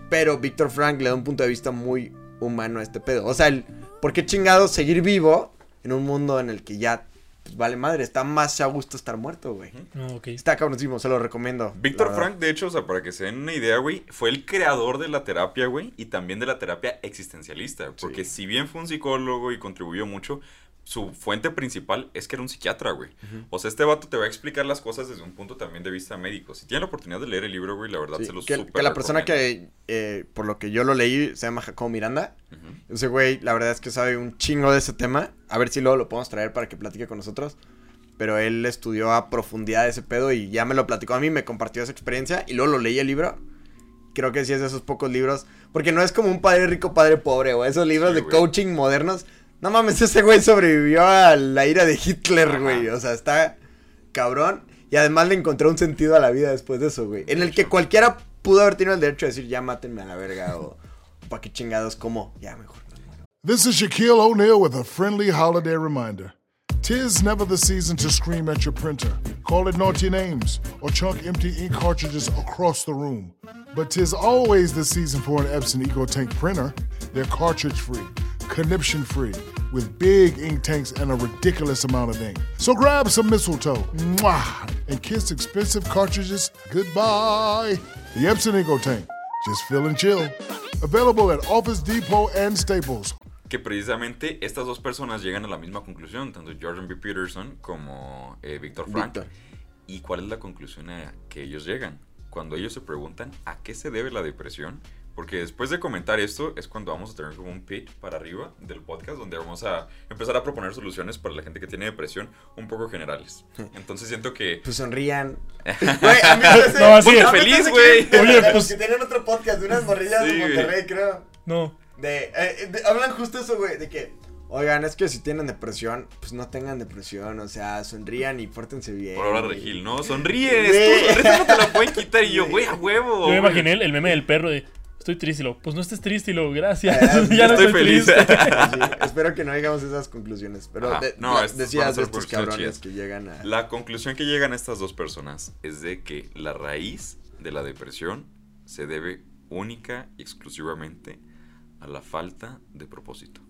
pero Víctor Frank le da un punto de vista muy humano a este pedo. O sea, el, ¿por qué chingados seguir vivo en un mundo en el que ya pues, vale madre? Está más a gusto estar muerto, güey. No, ok. Está cabronísimo, se lo recomiendo. Víctor verdad. Frank, de hecho, o sea, para que se den una idea, güey, fue el creador de la terapia, güey, y también de la terapia existencialista. Porque si bien fue un psicólogo y contribuyó mucho, su fuente principal es que era un psiquiatra, güey. O sea, este vato te va a explicar las cosas desde un punto también de vista médico. Si tienen la oportunidad de leer el libro, güey, la verdad Sí, se los que, súper que la persona que, eh, por lo que yo lo leí, se llama Jacobo Miranda. Ujú. Ese güey, la verdad es que sabe un chingo de ese tema. A ver si luego lo podemos traer para que platique con nosotros. Pero él estudió a profundidad ese pedo y ya me lo platicó a mí, me compartió esa experiencia y luego lo leí el libro. Creo que sí es de esos pocos libros. Porque no es como un padre rico, padre pobre, o esos libros Sí, de coaching modernos. No mames, ese güey sobrevivió a la ira de Hitler, Ajá. güey. O sea, está cabrón. Y además le encontró un sentido a la vida después de eso, güey. En el que cualquiera pudo haber tenido el derecho de decir, ya mátenme a la verga, o pa' qué chingados, como, ya mejor. me muero". This is Shaquille O'Neal with a friendly holiday reminder. Tis never the season to scream at your printer, call it naughty names, or chunk empty ink cartridges across the room. But tis always the season for an Epson EcoTank printer. They're cartridge free, conniption free, with big ink tanks and a ridiculous amount of ink. So grab some mistletoe, mwah, and kiss expensive cartridges goodbye. The Epson EcoTank, just feel and chill. Available at Office Depot and Staples. Que precisamente estas dos personas llegan a la misma conclusión, tanto Jordan B. Peterson como eh, Víctor Frank. ¿Y cuál es la conclusión a que ellos llegan? Cuando ellos se preguntan a qué se debe la depresión, Porque después de comentar esto es cuando vamos a tener como un pitch para arriba del podcast donde vamos a empezar a proponer soluciones para la gente que tiene depresión un poco generales. Entonces siento que... Pues sonrían. Güey, a mí me parece- No, feliz, güey. que- Oye, pues- que tienen otro podcast de unas morrillas Sí, de. Monterrey, creo. No. De, eh, de- hablan justo eso, güey, de que, oigan, es que si tienen depresión, pues no tengan depresión, o sea, sonrían y pórtense bien. Por hablar de güey. Gil, ¿no? Sonríes, tu sonrisa no te la pueden quitar y yo, güey, a huevo. Yo me imaginé el, el meme del perro de estoy triste y lo, pues no estés triste y lo, gracias. Ah, ya no estoy estoy feliz. triste. Sí, espero que no digamos esas conclusiones, pero Ajá, de- no, a decías de estos cabrones chidas. que llegan a... La conclusión que llegan estas dos personas es de que la raíz de la depresión se debe única y exclusivamente a la falta de propósito.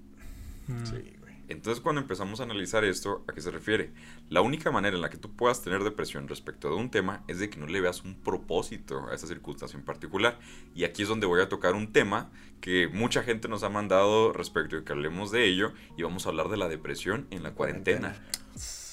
Sí, güey. Entonces cuando empezamos a analizar esto, ¿a qué se refiere? La única manera en la que tú puedas tener depresión respecto de un tema es de que no le veas un propósito a esa circunstancia en particular. Y aquí es donde voy a tocar un tema que mucha gente nos ha mandado respecto de que hablemos de ello y vamos a hablar de la depresión en la cuarentena.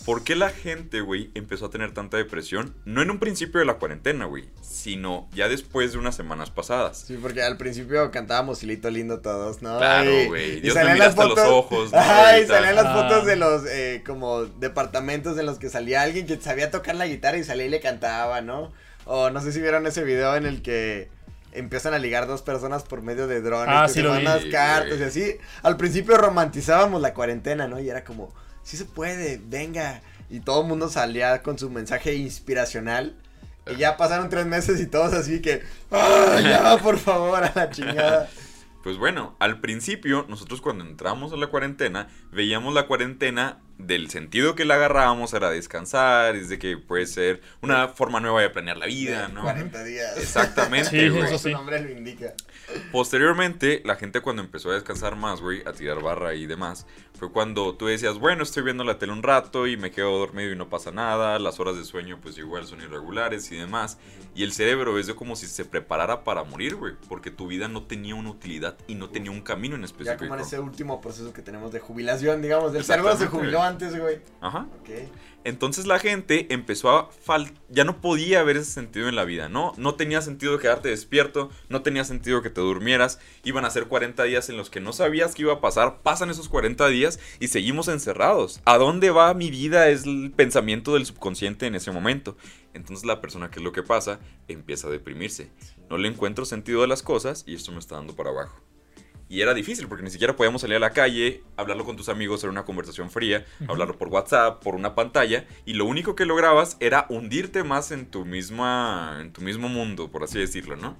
¿Por qué la gente, güey, empezó a tener tanta depresión? No en un principio de la cuarentena, güey, sino ya después de unas semanas pasadas. Sí, porque al principio cantábamos Hilito Lindo todos, ¿no? Claro, Y- güey. y me salían mira las hasta los fotos- ojos, ¿no? Ajá, y salían las Ah. fotos de los, eh, como, departamentos en los que salía alguien que sabía tocar la guitarra y salía y le cantaba, ¿no? O no sé si vieron ese video en el que empiezan a ligar dos personas por medio de drones, Ah, que sí se lo mandan vi. las cartas y así. Al principio romantizábamos la cuarentena, ¿no? Y era como, sí se puede, venga. Y todo el mundo salía con su mensaje inspiracional. Y ya pasaron tres meses y todos así que, ¡ah, ya, por favor, a la chingada! Pues bueno, al principio, nosotros cuando entramos a la cuarentena, veíamos la cuarentena del sentido que la agarrábamos era descansar, es de que puede ser una forma nueva de planear la vida, ¿no? 40 días. Exactamente, Sí, eso Su nombre lo indica. Posteriormente, la gente cuando empezó a descansar más, güey, a tirar barra y demás, fue cuando tú decías, bueno, estoy viendo la tele un rato y me quedo dormido y no pasa nada, las horas de sueño pues igual son irregulares y demás, y el cerebro es de como si se preparara para morir, güey, porque tu vida no tenía una utilidad y no tenía un camino en Ya específico. como en ese último proceso que tenemos de jubilación, digamos. El cerebro se jubiló antes, güey. Ajá. Ok. Entonces la gente empezó a fal ya no podía ver ese sentido en la vida, ¿no? No tenía sentido quedarte despierto, no tenía sentido que te durmieras, iban a ser 40 días en los que no sabías qué iba a pasar, pasan esos 40 días y seguimos encerrados. ¿A dónde va mi vida? Es el pensamiento del subconsciente en ese momento. Entonces la persona, ¿qué es lo que pasa? Empieza a deprimirse. No le encuentro sentido a las cosas y esto me está dando para abajo. Y era difícil porque ni siquiera podíamos salir a la calle, hablarlo con tus amigos, hacer una conversación fría, hablarlo por WhatsApp, por una pantalla, y lo único que lograbas era hundirte más en tu misma en tu mismo mundo, por así decirlo, ¿no?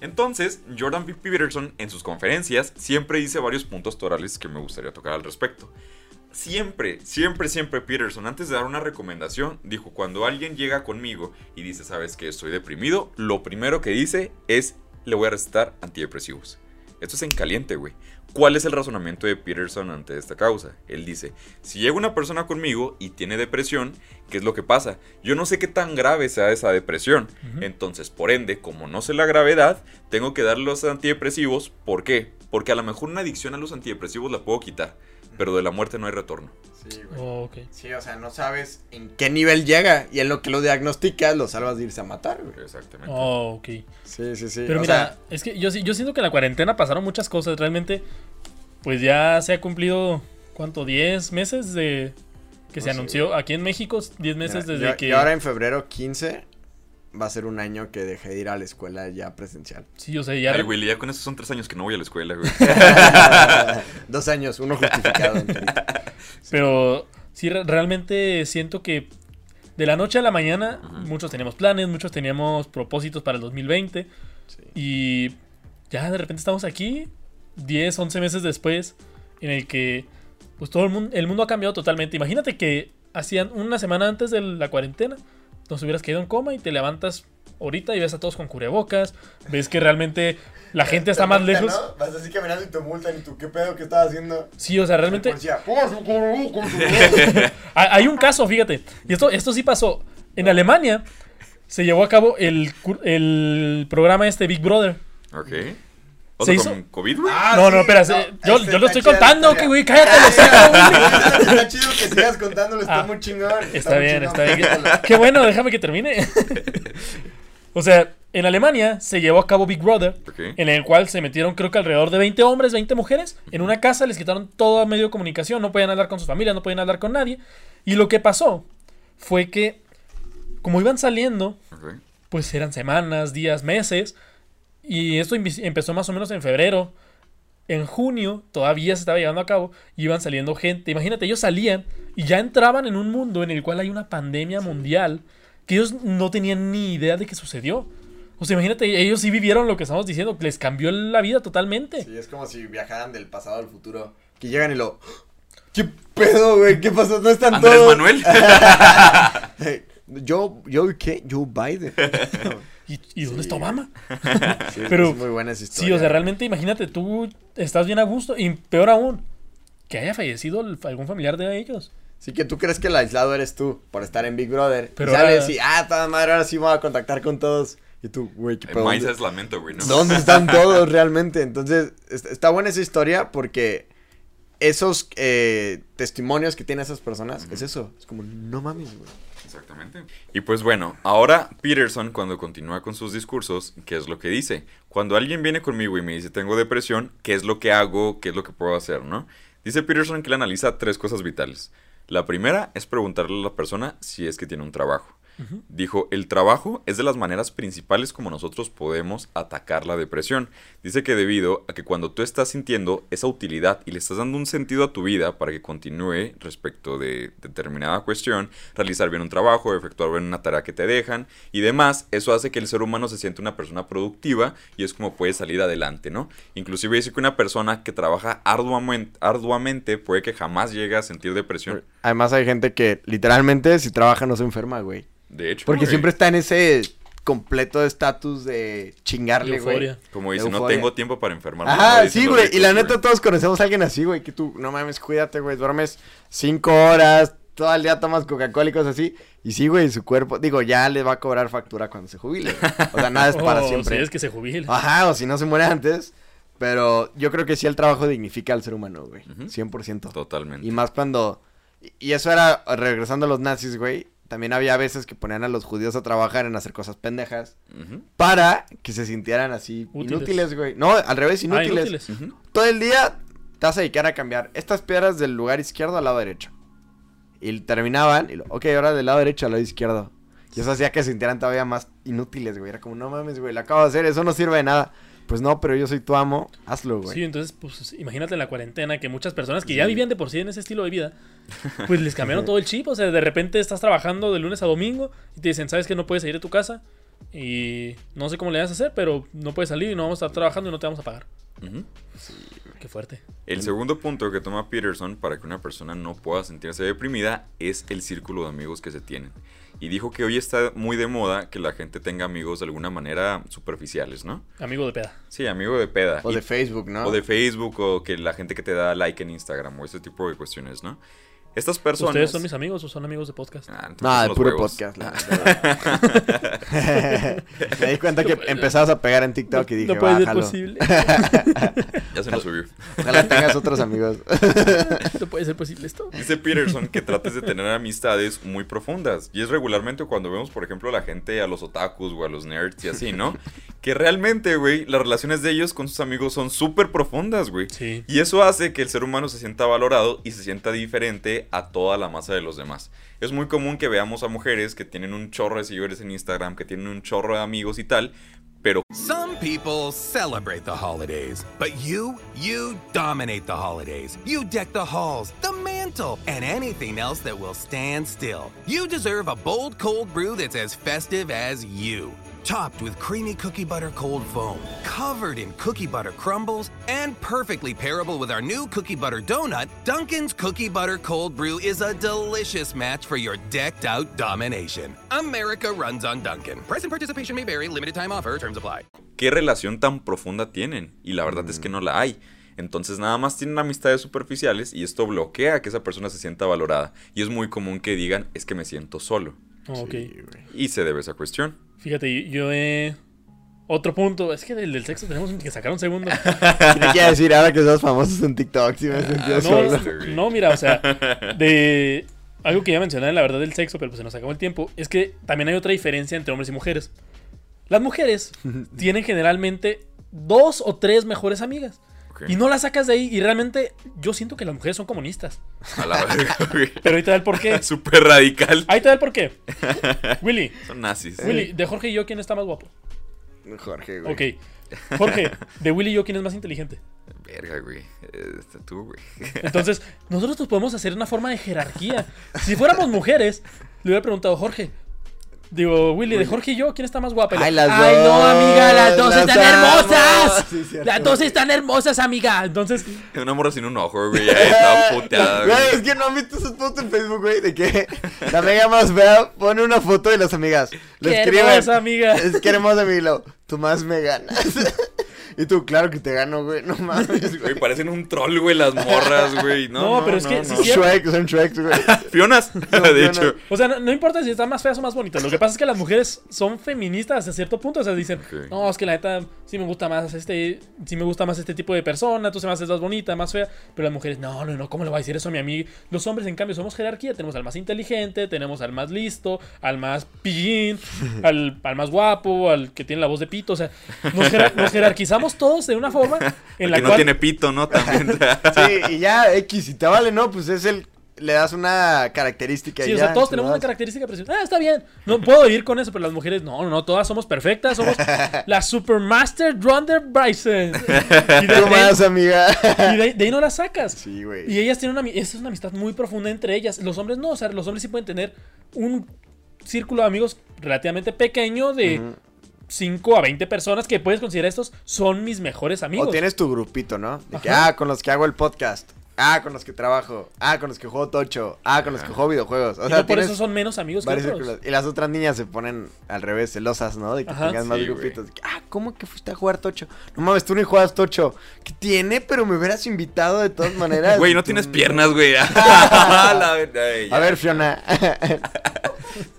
Entonces, Jordan B. Peterson en sus conferencias siempre dice varios puntos torales que me gustaría tocar al respecto. Siempre, siempre, siempre Peterson, antes de dar una recomendación, dijo, cuando alguien llega conmigo y dice, sabes que estoy deprimido, lo primero que dice es, le voy a recetar antidepresivos. Esto es en caliente, güey. ¿Cuál es el razonamiento de Peterson ante esta causa? Él dice, si llega una persona conmigo y tiene depresión, ¿qué es lo que pasa? Yo no sé qué tan grave sea esa depresión. Entonces, por ende, como no sé la gravedad, tengo que dar los antidepresivos. ¿Por qué? Porque a lo mejor una adicción a los antidepresivos la puedo quitar, pero de la muerte no hay retorno. Sí, güey. Oh. Sí, o sea, no sabes en qué nivel llega y en lo que lo diagnosticas lo salvas de irse a matar, güey. Exactamente. Oh, ok. Sí, sí, sí. Pero o mira, sea, es que yo, sí- yo siento que en la cuarentena pasaron muchas cosas. Realmente, pues ya se ha cumplido, ¿cuánto? ¿10 meses de que No se sé. anunció? Aquí en México, 10 meses mira, desde yo- que... Y ahora en febrero 15 va a ser un año que dejé de ir a la escuela ya presencial. Sí, o sea, ya... Ay, güey, ya con eso son tres años que no voy a la escuela, güey. Dos años, uno justificado. enterito. Pero sí, re- realmente siento que de la noche a la mañana muchos teníamos planes, muchos teníamos propósitos para el 2020 Sí. y ya de repente estamos aquí, 10, 11 meses después, en el que pues todo el mundo, el mundo ha cambiado totalmente. Imagínate que hacían una semana antes de la cuarentena, nos hubieras caído en coma y te levantas ahorita y ves a todos con cubrebocas, ves que realmente la gente está más lejos. ¿no? Vas así caminando y te multan y tú, ¿qué pedo que estabas haciendo? Sí, o sea, realmente... Hay un caso, fíjate. Y esto, esto sí pasó. En Alemania se llevó a cabo el, el programa este Big Brother. ok. O Se sea, hizo- con COVID, güey. Ah, no, sí, no, espera. se- yo yo lo estoy contando, que güey, cállate los güey. Está chido que sigas contándolo, está Ah, muy chingón. Está muy bien, chingón, está bien. Qué bueno, déjame que termine. o sea, En Alemania se llevó a cabo Big Brother, en el cual se metieron creo que alrededor de 20 hombres, 20 mujeres, en una casa, les quitaron todo medio de comunicación, no podían hablar con sus familias, no podían hablar con nadie. Y lo que pasó fue que, como iban saliendo, pues eran semanas, días, meses. Y esto empe- empezó más o menos en febrero. En junio todavía se estaba llevando a cabo. y Iban saliendo gente. Imagínate, ellos salían y ya entraban en un mundo en el cual hay una pandemia mundial que ellos no tenían ni idea de que sucedió. O sea, imagínate, ellos sí vivieron lo que estamos diciendo, que les cambió la vida totalmente. Sí, es como si viajaran del pasado al futuro. Que llegan y lo. ¿Qué pedo, güey? ¿Qué pasó? ¿No están Andrés todos? Manuel. Yo, yo, ¿qué? Joe Biden. ¿Y, y dónde está Obama? Sí, Pero- es muy buena esa historia. Sí, o sea, realmente imagínate, tú estás bien a gusto y peor aún, que haya fallecido el- algún familiar de ellos. Sí, que tú crees que el aislado eres tú por estar en Big Brother. Pero y sales ahora- y, ah, toda madre, ahora sí me voy a contactar con todos. Y tú, güey, ¿qué pedo? Más ¿Dónde, aislamiento, güey, ¿no? dónde están todos realmente? Entonces, es- está buena esa historia porque esos eh, testimonios que tienen esas personas, es eso. Es como, no mames, güey. Exactamente. Y pues bueno, ahora Peterson cuando continúa con sus discursos, ¿qué es lo que dice? Cuando alguien viene conmigo y me dice tengo depresión, ¿qué es lo que hago? ¿Qué es lo que puedo hacer? ¿No? Dice Peterson que le analiza tres cosas vitales. La primera es preguntarle a la persona si es que tiene un trabajo. Dijo, el trabajo es de las maneras principales como nosotros podemos atacar la depresión. Dice que debido a que cuando tú estás sintiendo esa utilidad y le estás dando un sentido a tu vida para que continúe respecto de determinada cuestión, realizar bien un trabajo, efectuar bien una tarea que te dejan y demás, eso hace que el ser humano se siente una persona productiva y es como puede salir adelante, ¿no? Inclusive dice que una persona que trabaja arduamente, arduamente puede que jamás llegue a sentir depresión. Además, hay gente que literalmente, si trabaja, no se enferma, güey. De hecho, Porque güey, siempre está en ese completo estatus de chingarle, güey. Como dice, no tengo tiempo para enfermarme. Ajá, sí, güey. ricos, Y la güey. neta, todos conocemos a alguien así, güey. Que tú, no mames, cuídate, güey. Duermes cinco horas, todo el día tomas Coca-Cola y cosas así. Y sí, güey, su cuerpo, digo, ya le va a cobrar factura cuando se jubile. güey. O sea, nada es para Oh, siempre. Si es que se jubile. Ajá, o si no se muere antes. Pero yo creo que sí el trabajo dignifica al ser humano, güey. Ujú. 100%. Totalmente. Y más cuando... y- Y eso era, regresando a los nazis, güey. También había veces que ponían a los judíos a trabajar en hacer cosas pendejas. Para que se sintieran así Útiles. inútiles, güey. No, al revés, Ah, inútiles. Todo el día te vas a dedicar a cambiar estas piedras del lugar izquierdo al lado derecho. Y terminaban, y lo, ok, ahora del lado derecho al lado izquierdo. Y eso hacía que se sintieran todavía más inútiles, güey. Era como, no mames, güey, lo acabo de hacer, eso no sirve de nada. Pues no, pero yo soy tu amo, hazlo, güey. Sí, entonces, pues imagínate en la cuarentena que muchas personas que ya vivían de por sí en ese estilo de vida, pues les cambiaron todo el chip. O sea, de repente estás trabajando de lunes a domingo y te dicen, ¿sabes que no puedes salir de tu casa? Y no sé cómo le vas a hacer, pero no puedes salir y no vamos a estar trabajando y no te vamos a pagar. Ujú. Qué fuerte. El segundo punto que toma Peterson para que una persona no pueda sentirse deprimida es el círculo de amigos que se tienen. Y dijo que hoy está muy de moda que la gente tenga amigos de alguna manera superficiales, ¿no? Amigo de peda. Sí, amigo de peda. O Y- de Facebook, ¿no? o de Facebook, o que la gente que te da like en Instagram, o ese tipo de cuestiones, ¿no? Estas personas... ¿Ustedes son mis amigos o son amigos de podcast? Ah, No, son de puro huevos. podcast. la verdad. Me di cuenta que empezabas a pegar en TikTok y dije, no puede ser bájalo. posible. Ya se nos subió. Ojalá tengas otros amigos. no puede ser posible esto. Dice Peterson que trates de tener amistades muy profundas. Y es regularmente cuando vemos, por ejemplo, a la gente, a los otakus o a los nerds y así, ¿no? Que realmente, güey, las relaciones de ellos con sus amigos son súper profundas, güey. Sí. Y eso hace que el ser humano se sienta valorado y se sienta diferente a toda la masa de los demás. Es muy común que veamos a mujeres que tienen un chorro de seguidores en Instagram, que tienen un chorro de amigos y tal, pero Some people celebrate the holidays, but you, you dominate the holidays. You deck the halls, the mantle, and anything else that will stand still. You deserve a bold cold brew that's as festive as you. Topped with creamy cookie butter cold foam, covered in cookie butter crumbles, and perfectly pairable with our new cookie butter donut, Dunkin's Cookie Butter Cold Brew is a delicious match for your decked out domination. America runs on Dunkin'. Price and participation may vary, limited time offer, terms apply. ¿qué relación tan profunda tienen? Y la verdad es que no la hay. Entonces nada más tienen amistades superficiales y esto bloquea que esa persona se sienta valorada. Y es muy común que digan, es que me siento solo. Ok. Y se debe a esa cuestión. Fíjate, yo he... Otro punto, es que del, del sexo tenemos que sacar un segundo. ¿Qué te quiero decir ahora que somos famosos en TikTok? Si me sentido No, solo. no, mira, o sea, de algo que ya mencioné, la verdad, del sexo, pero pues se nos acabó el tiempo, es que también hay otra diferencia entre hombres y mujeres. Las mujeres tienen generalmente dos o tres mejores amigas. Y no las sacas de ahí. Y realmente yo siento que las mujeres son comunistas. A la verga, güey. Pero ahí te da el porqué. Súper radical. Ahí te da el porqué. Willy, Son nazis. Willy, de Jorge y yo, ¿quién está más guapo? Jorge, güey. Ok. Jorge, de Willy y yo, ¿quién es más inteligente? Verga, güey. Eh, tú, güey. Entonces, nosotros nos podemos hacer una forma de jerarquía. Si fuéramos mujeres, le hubiera preguntado, Jorge. Digo, Willy, de Jorge y yo, ¿quién está más guapa? Ay, las Ay, no, dos, amiga, las dos las están amo". hermosas. Sí, las dos están hermosas, amiga. Entonces, Una morra sin un ojo, güey. Ya estaba puteada, Güey, es que no han visto esos fotos en Facebook, güey, de que la amiga más fea pone una foto de las amigas. Le escriben, hermosa, amiga. Es que hermosa, luego, Tú más me ganas. y tú, claro que te gano, güey. No mames, Güey, parecen un troll, güey, las morras, güey. No, No, pero es que sí no. Shrek, son Shreks, güey. Fionas, de Fionas. hecho. o sea, no, no importa si están más feas o más bonitas. Lo que pasa es que las mujeres son feministas hasta cierto punto. O sea, dicen, no, es que la neta sí me gusta más este, sí me gusta más este tipo de persona. Tú se me haces más bonita, más fea. Pero las mujeres, no, no, no, ¿cómo le va a decir eso a mi amiga? Los hombres, en cambio, somos jerarquía. Tenemos al más inteligente, tenemos al más listo, al más pillín, al, al más guapo, al que tiene la voz de pito. O sea, nos, jerar- nos jerarquizamos todos de una forma en la que no cual tiene pito, ¿no? También. Sí, y ya, X, si te vale, ¿no? Pues es el. Le das una característica Sí, y o ya, sea, todos tenemos una característica preciosa. Ah, está bien. No puedo vivir con eso, pero las mujeres, no, no, no, todas somos perfectas. Somos la Supermaster Ronda Bryson. Y de, más, amiga. y de- de ahí no las sacas. Sí, güey. Y ellas tienen una, esa es una amistad muy profunda entre ellas. Los hombres no, o sea, los hombres sí pueden tener un círculo de amigos relativamente pequeño de 5 a 20 personas que puedes considerar estos son mis mejores amigos. O tienes tu grupito, ¿no? De que, ah, con los que hago el podcast. Ah, con los que trabajo. Ah, con los que juego tocho. Ah, con los que juego videojuegos. O Y sea, no por eso son menos amigos que otros. círculos. Y las otras niñas se ponen al revés, celosas, ¿no? De que Ajá. tengas más Sí, grupitos. Ah, ¿cómo que fuiste a jugar tocho? No mames, tú ni juegas tocho. ¿Qué tiene? Pero me hubieras invitado de todas maneras. Güey, no Tú- tienes piernas, güey. A ver, Fiona.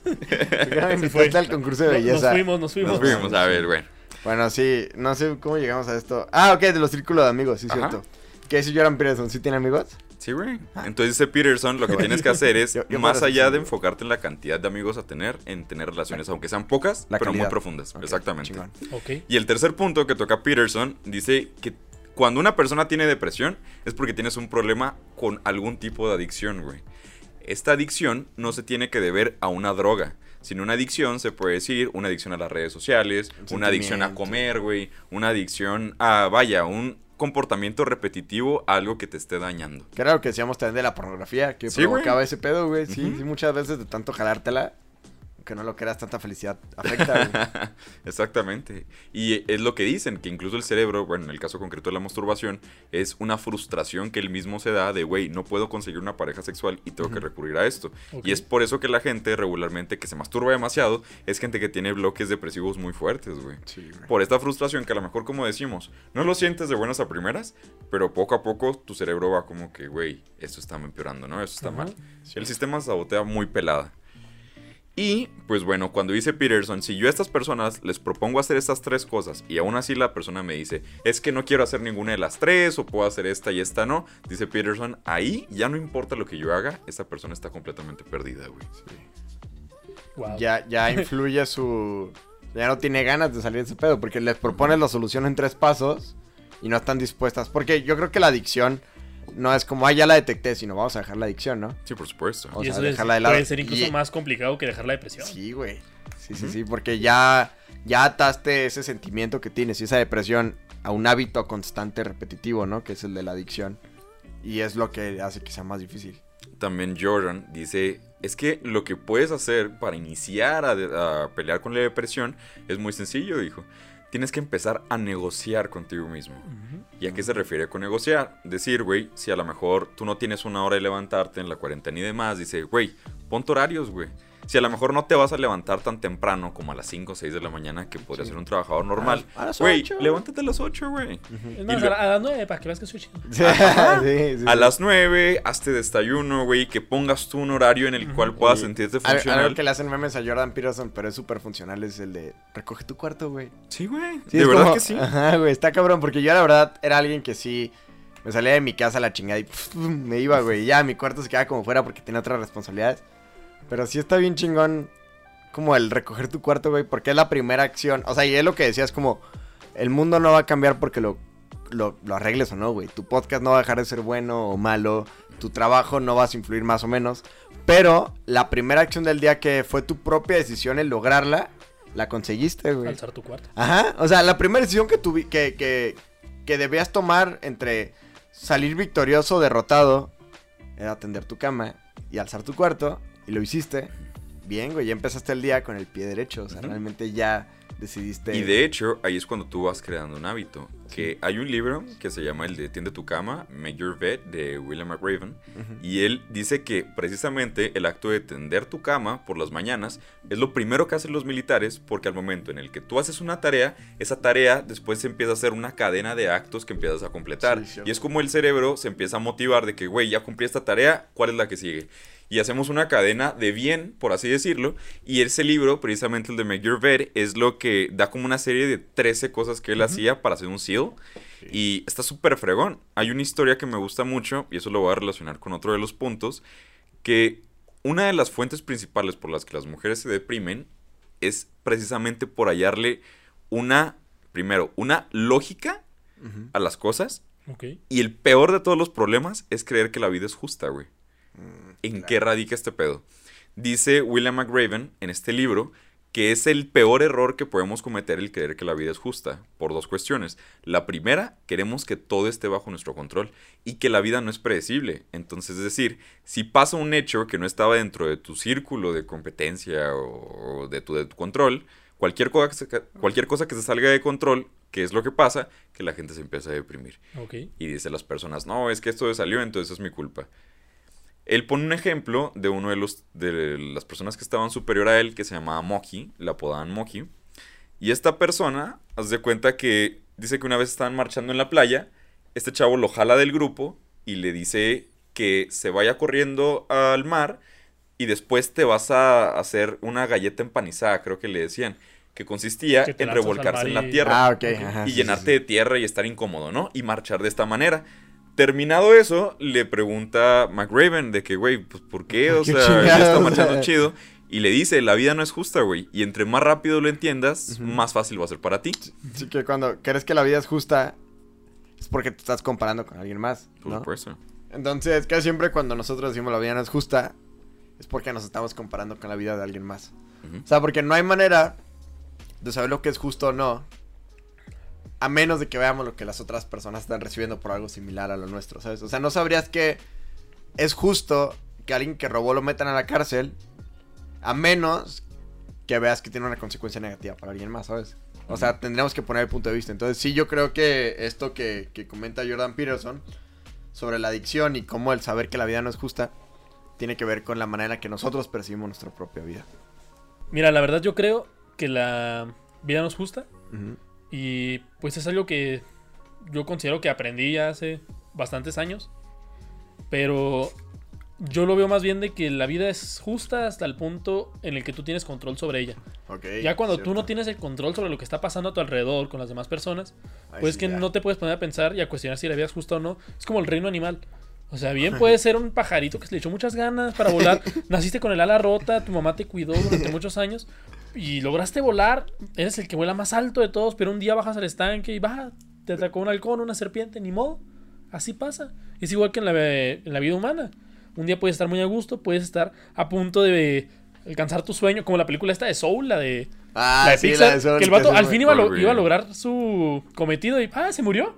¿Por qué no me invitaste al concurso de belleza? Nos fuimos, nos fuimos. Nos fuimos, a ver, güey. Bueno, sí, no sé cómo llegamos a esto. Ah, ok, de los círculos de amigos, sí, Ajá. cierto. ¿Qué si Jordan Peterson? ¿Sí tiene amigos? Sí, güey. Entonces dice Peterson, lo que tienes que hacer es, Yo- yo más allá de enfocarte en la cantidad de amigos a tener, en tener relaciones, aunque sean pocas, La pero muy profundas. Exactamente. Y el tercer punto que toca Peterson dice que cuando una persona tiene depresión es porque tienes un problema con algún tipo de adicción, güey. Esta adicción no se tiene que deber a una droga, sino una adicción se puede decir una adicción a las redes sociales, Un una adicción a comer, güey, una adicción a, vaya, un comportamiento repetitivo a algo que te esté dañando. Lo que decíamos también de la pornografía, que Sí, provocaba ese pedo, güey. Sí, sí, muchas veces de tanto jalártela, que no lo creas, tanta felicidad afecta. Exactamente. Y es lo que dicen, que incluso el cerebro, bueno, en el caso concreto de la masturbación, es una frustración que él mismo se da de, güey, no puedo conseguir una pareja sexual y tengo que recurrir a esto. Y es por eso que la gente regularmente que se masturba demasiado es gente que tiene bloques depresivos muy fuertes, güey. Sí. Por esta frustración que a lo mejor, como decimos, no lo sientes de buenas a primeras, pero poco a poco tu cerebro va como que, güey, esto está empeorando, ¿no? Esto está mal. El sistema se sabotea muy pelada. Y, pues bueno, cuando dice Peterson, si yo a estas personas les propongo hacer estas tres cosas y aún así la persona me dice, es que no quiero hacer ninguna de las tres o puedo hacer esta y esta no, dice Peterson, ahí ya no importa lo que yo haga, esa persona está completamente perdida, güey. Wow. Ya, ya influye su... Ya no tiene ganas de salir de ese pedo, porque les propones la solución en tres pasos y no están dispuestas. Porque yo creo que la adicción no es como, ah, ya la detecté, sino vamos a dejar la adicción, ¿no? Sí, por supuesto. O y sea, eso es- dejarla de lado. puede ser incluso Y- más complicado que dejar la depresión. Sí, güey. Sí, sí, sí, porque ya, ya ataste ese sentimiento que tienes y esa depresión a un hábito constante repetitivo, ¿no? Que es el de la adicción. Y es lo que hace que sea más difícil. También Jordan dice, es que lo que puedes hacer para iniciar a, a pelear con la depresión es muy sencillo, dijo. Tienes que empezar a negociar contigo mismo. ¿Y a qué se refiere con negociar? Decir, güey, si a lo mejor tú no tienes una hora de levantarte en la cuarentena y demás, dice, güey, ponte horarios, güey. Si a lo mejor no te vas a levantar tan temprano como a las 5 o 6 de la mañana, que podría ser un trabajador normal, a las güey, ocho. levántate a las 8, güey. Lo- a, las nueve, para que veas que soy chido. Sí, sí, sí, A las 9, hazte desayuno, güey, que pongas tú un horario en el cual puedas sentirte al- funcional. Algo que le hacen memes a Jordan Peterson, pero es súper funcional, es el de recoge tu cuarto, güey. Sí, güey. Sí, de verdad como- que sí. Ajá, güey, está cabrón, porque yo la verdad era alguien que sí me salía de mi casa a la chingada y pf, me iba, güey. Ya mi cuarto se quedaba como fuera porque tenía otras responsabilidades. Pero sí está bien chingón como el recoger tu cuarto, güey, porque es la primera acción. O sea, y es lo que decías, como el mundo no va a cambiar porque lo, lo, lo arregles o no, güey. Tu podcast no va a dejar de ser bueno o malo. Tu trabajo no vas a influir más o menos. Pero la primera acción del día que fue tu propia decisión el lograrla, la conseguiste, güey. Alzar tu cuarto. Ajá, o sea, la primera decisión que, tuvi que, que, que debías tomar entre salir victorioso o derrotado era atender tu cama y alzar tu cuarto, y lo hiciste. Bien, güey, ya empezaste el día con el pie derecho, o sea, realmente ya decidiste... Y de hecho, ahí es cuando tú vas creando un hábito. Que hay un libro que se llama el de Tiende tu cama, Make Your Bed, de William McRaven. Y él dice que precisamente el acto de tender tu cama por las mañanas es lo primero que hacen los militares porque al momento en el que tú haces una tarea, esa tarea después se empieza a hacer una cadena de actos que empiezas a completar. Sí, y es como el cerebro se empieza a motivar de que, güey, ya cumplí esta tarea, ¿cuál es la que sigue? Y hacemos una cadena de bien, por así decirlo. Y ese libro, precisamente el de Make Your Bed, es lo que da como una serie de 13 cosas que él hacía para hacer un SEAL. Y está súper fregón. Hay una historia que me gusta mucho, y eso lo voy a relacionar con otro de los puntos, que una de las fuentes principales por las que las mujeres se deprimen es precisamente por hallarle una, primero, una lógica a las cosas. Y el peor de todos los problemas es creer que la vida es justa, güey. ¿En qué radica este pedo? Dice William McRaven en este libro que es el peor error que podemos cometer el creer que la vida es justa, por dos cuestiones. La primera, queremos que todo esté bajo nuestro control y que la vida no es predecible. Entonces, es decir, si pasa un hecho que no estaba dentro de tu círculo de competencia o de tu, de tu control, cualquier cosa, que se, cualquier cosa que se salga de control, ¿qué es lo que pasa? Que la gente se empieza a deprimir. Y dice las personas, no, es que esto salió, entonces es mi culpa. Él pone un ejemplo de uno de, los, de las personas que estaban superior a él, que se llamaba Moji, la apodaban Moji. Y esta persona, haz de cuenta que dice que una vez estaban marchando en la playa, este chavo lo jala del grupo y le dice que se vaya corriendo al mar y después te vas a hacer una galleta empanizada, creo que le decían, que consistía Que en revolcarse en la tierra Ah, ajá. y sí, llenarte sí, de tierra y estar incómodo, ¿no? Y marchar de esta manera. Terminado eso, le pregunta McRaven de que, güey, pues ¿por qué? O ¿Qué sea, ya está marchando chido. Y le dice, la vida no es justa, güey. Y entre más rápido lo entiendas, más fácil va a ser para ti. sí. Así que cuando crees que la vida es justa, es porque te estás comparando con alguien más, Por ¿no? supuesto. Entonces, casi siempre cuando nosotros decimos la vida no es justa, es porque nos estamos comparando con la vida de alguien más. O sea, porque no hay manera de saber lo que es justo o no, a menos de que veamos lo que las otras personas están recibiendo por algo similar a lo nuestro, ¿sabes? O sea, no sabrías que es justo que alguien que robó lo metan a la cárcel, a menos que veas que tiene una consecuencia negativa para alguien más, ¿sabes? O sea, tendríamos que poner el punto de vista. Entonces, sí, yo creo que esto que, que comenta Jordan Peterson sobre la adicción y cómo el saber que la vida no es justa tiene que ver con la manera en la que nosotros percibimos nuestra propia vida. Mira, la verdad yo creo que la vida no es justa. Y pues es algo que yo considero que aprendí ya hace bastantes años. Pero yo lo veo más bien de que la vida es justa hasta el punto en el que tú tienes control sobre ella. Ya cuando tú no tienes el control sobre lo que está pasando a tu alrededor con las demás personas, pues sí que ya. no te puedes poner a pensar y a cuestionar si la vida es justa o no. Es como el reino animal. O sea, bien puede ser un pajarito que se le echó muchas ganas para volar. Naciste con el ala rota, tu mamá te cuidó durante muchos años y lograste volar. Eres el que vuela más alto de todos, pero un día bajas al estanque y baja, te atacó un halcón, una serpiente, ni modo. Así pasa. Es igual que en la, en la vida humana. Un día puedes estar muy a gusto, puedes estar a punto de alcanzar tu sueño, como la película esta de Soul, la de, Ah, la de sí, Pixar, de Soul, que el vato al fin iba lo- iba a lograr su cometido y ¡ah! se murió.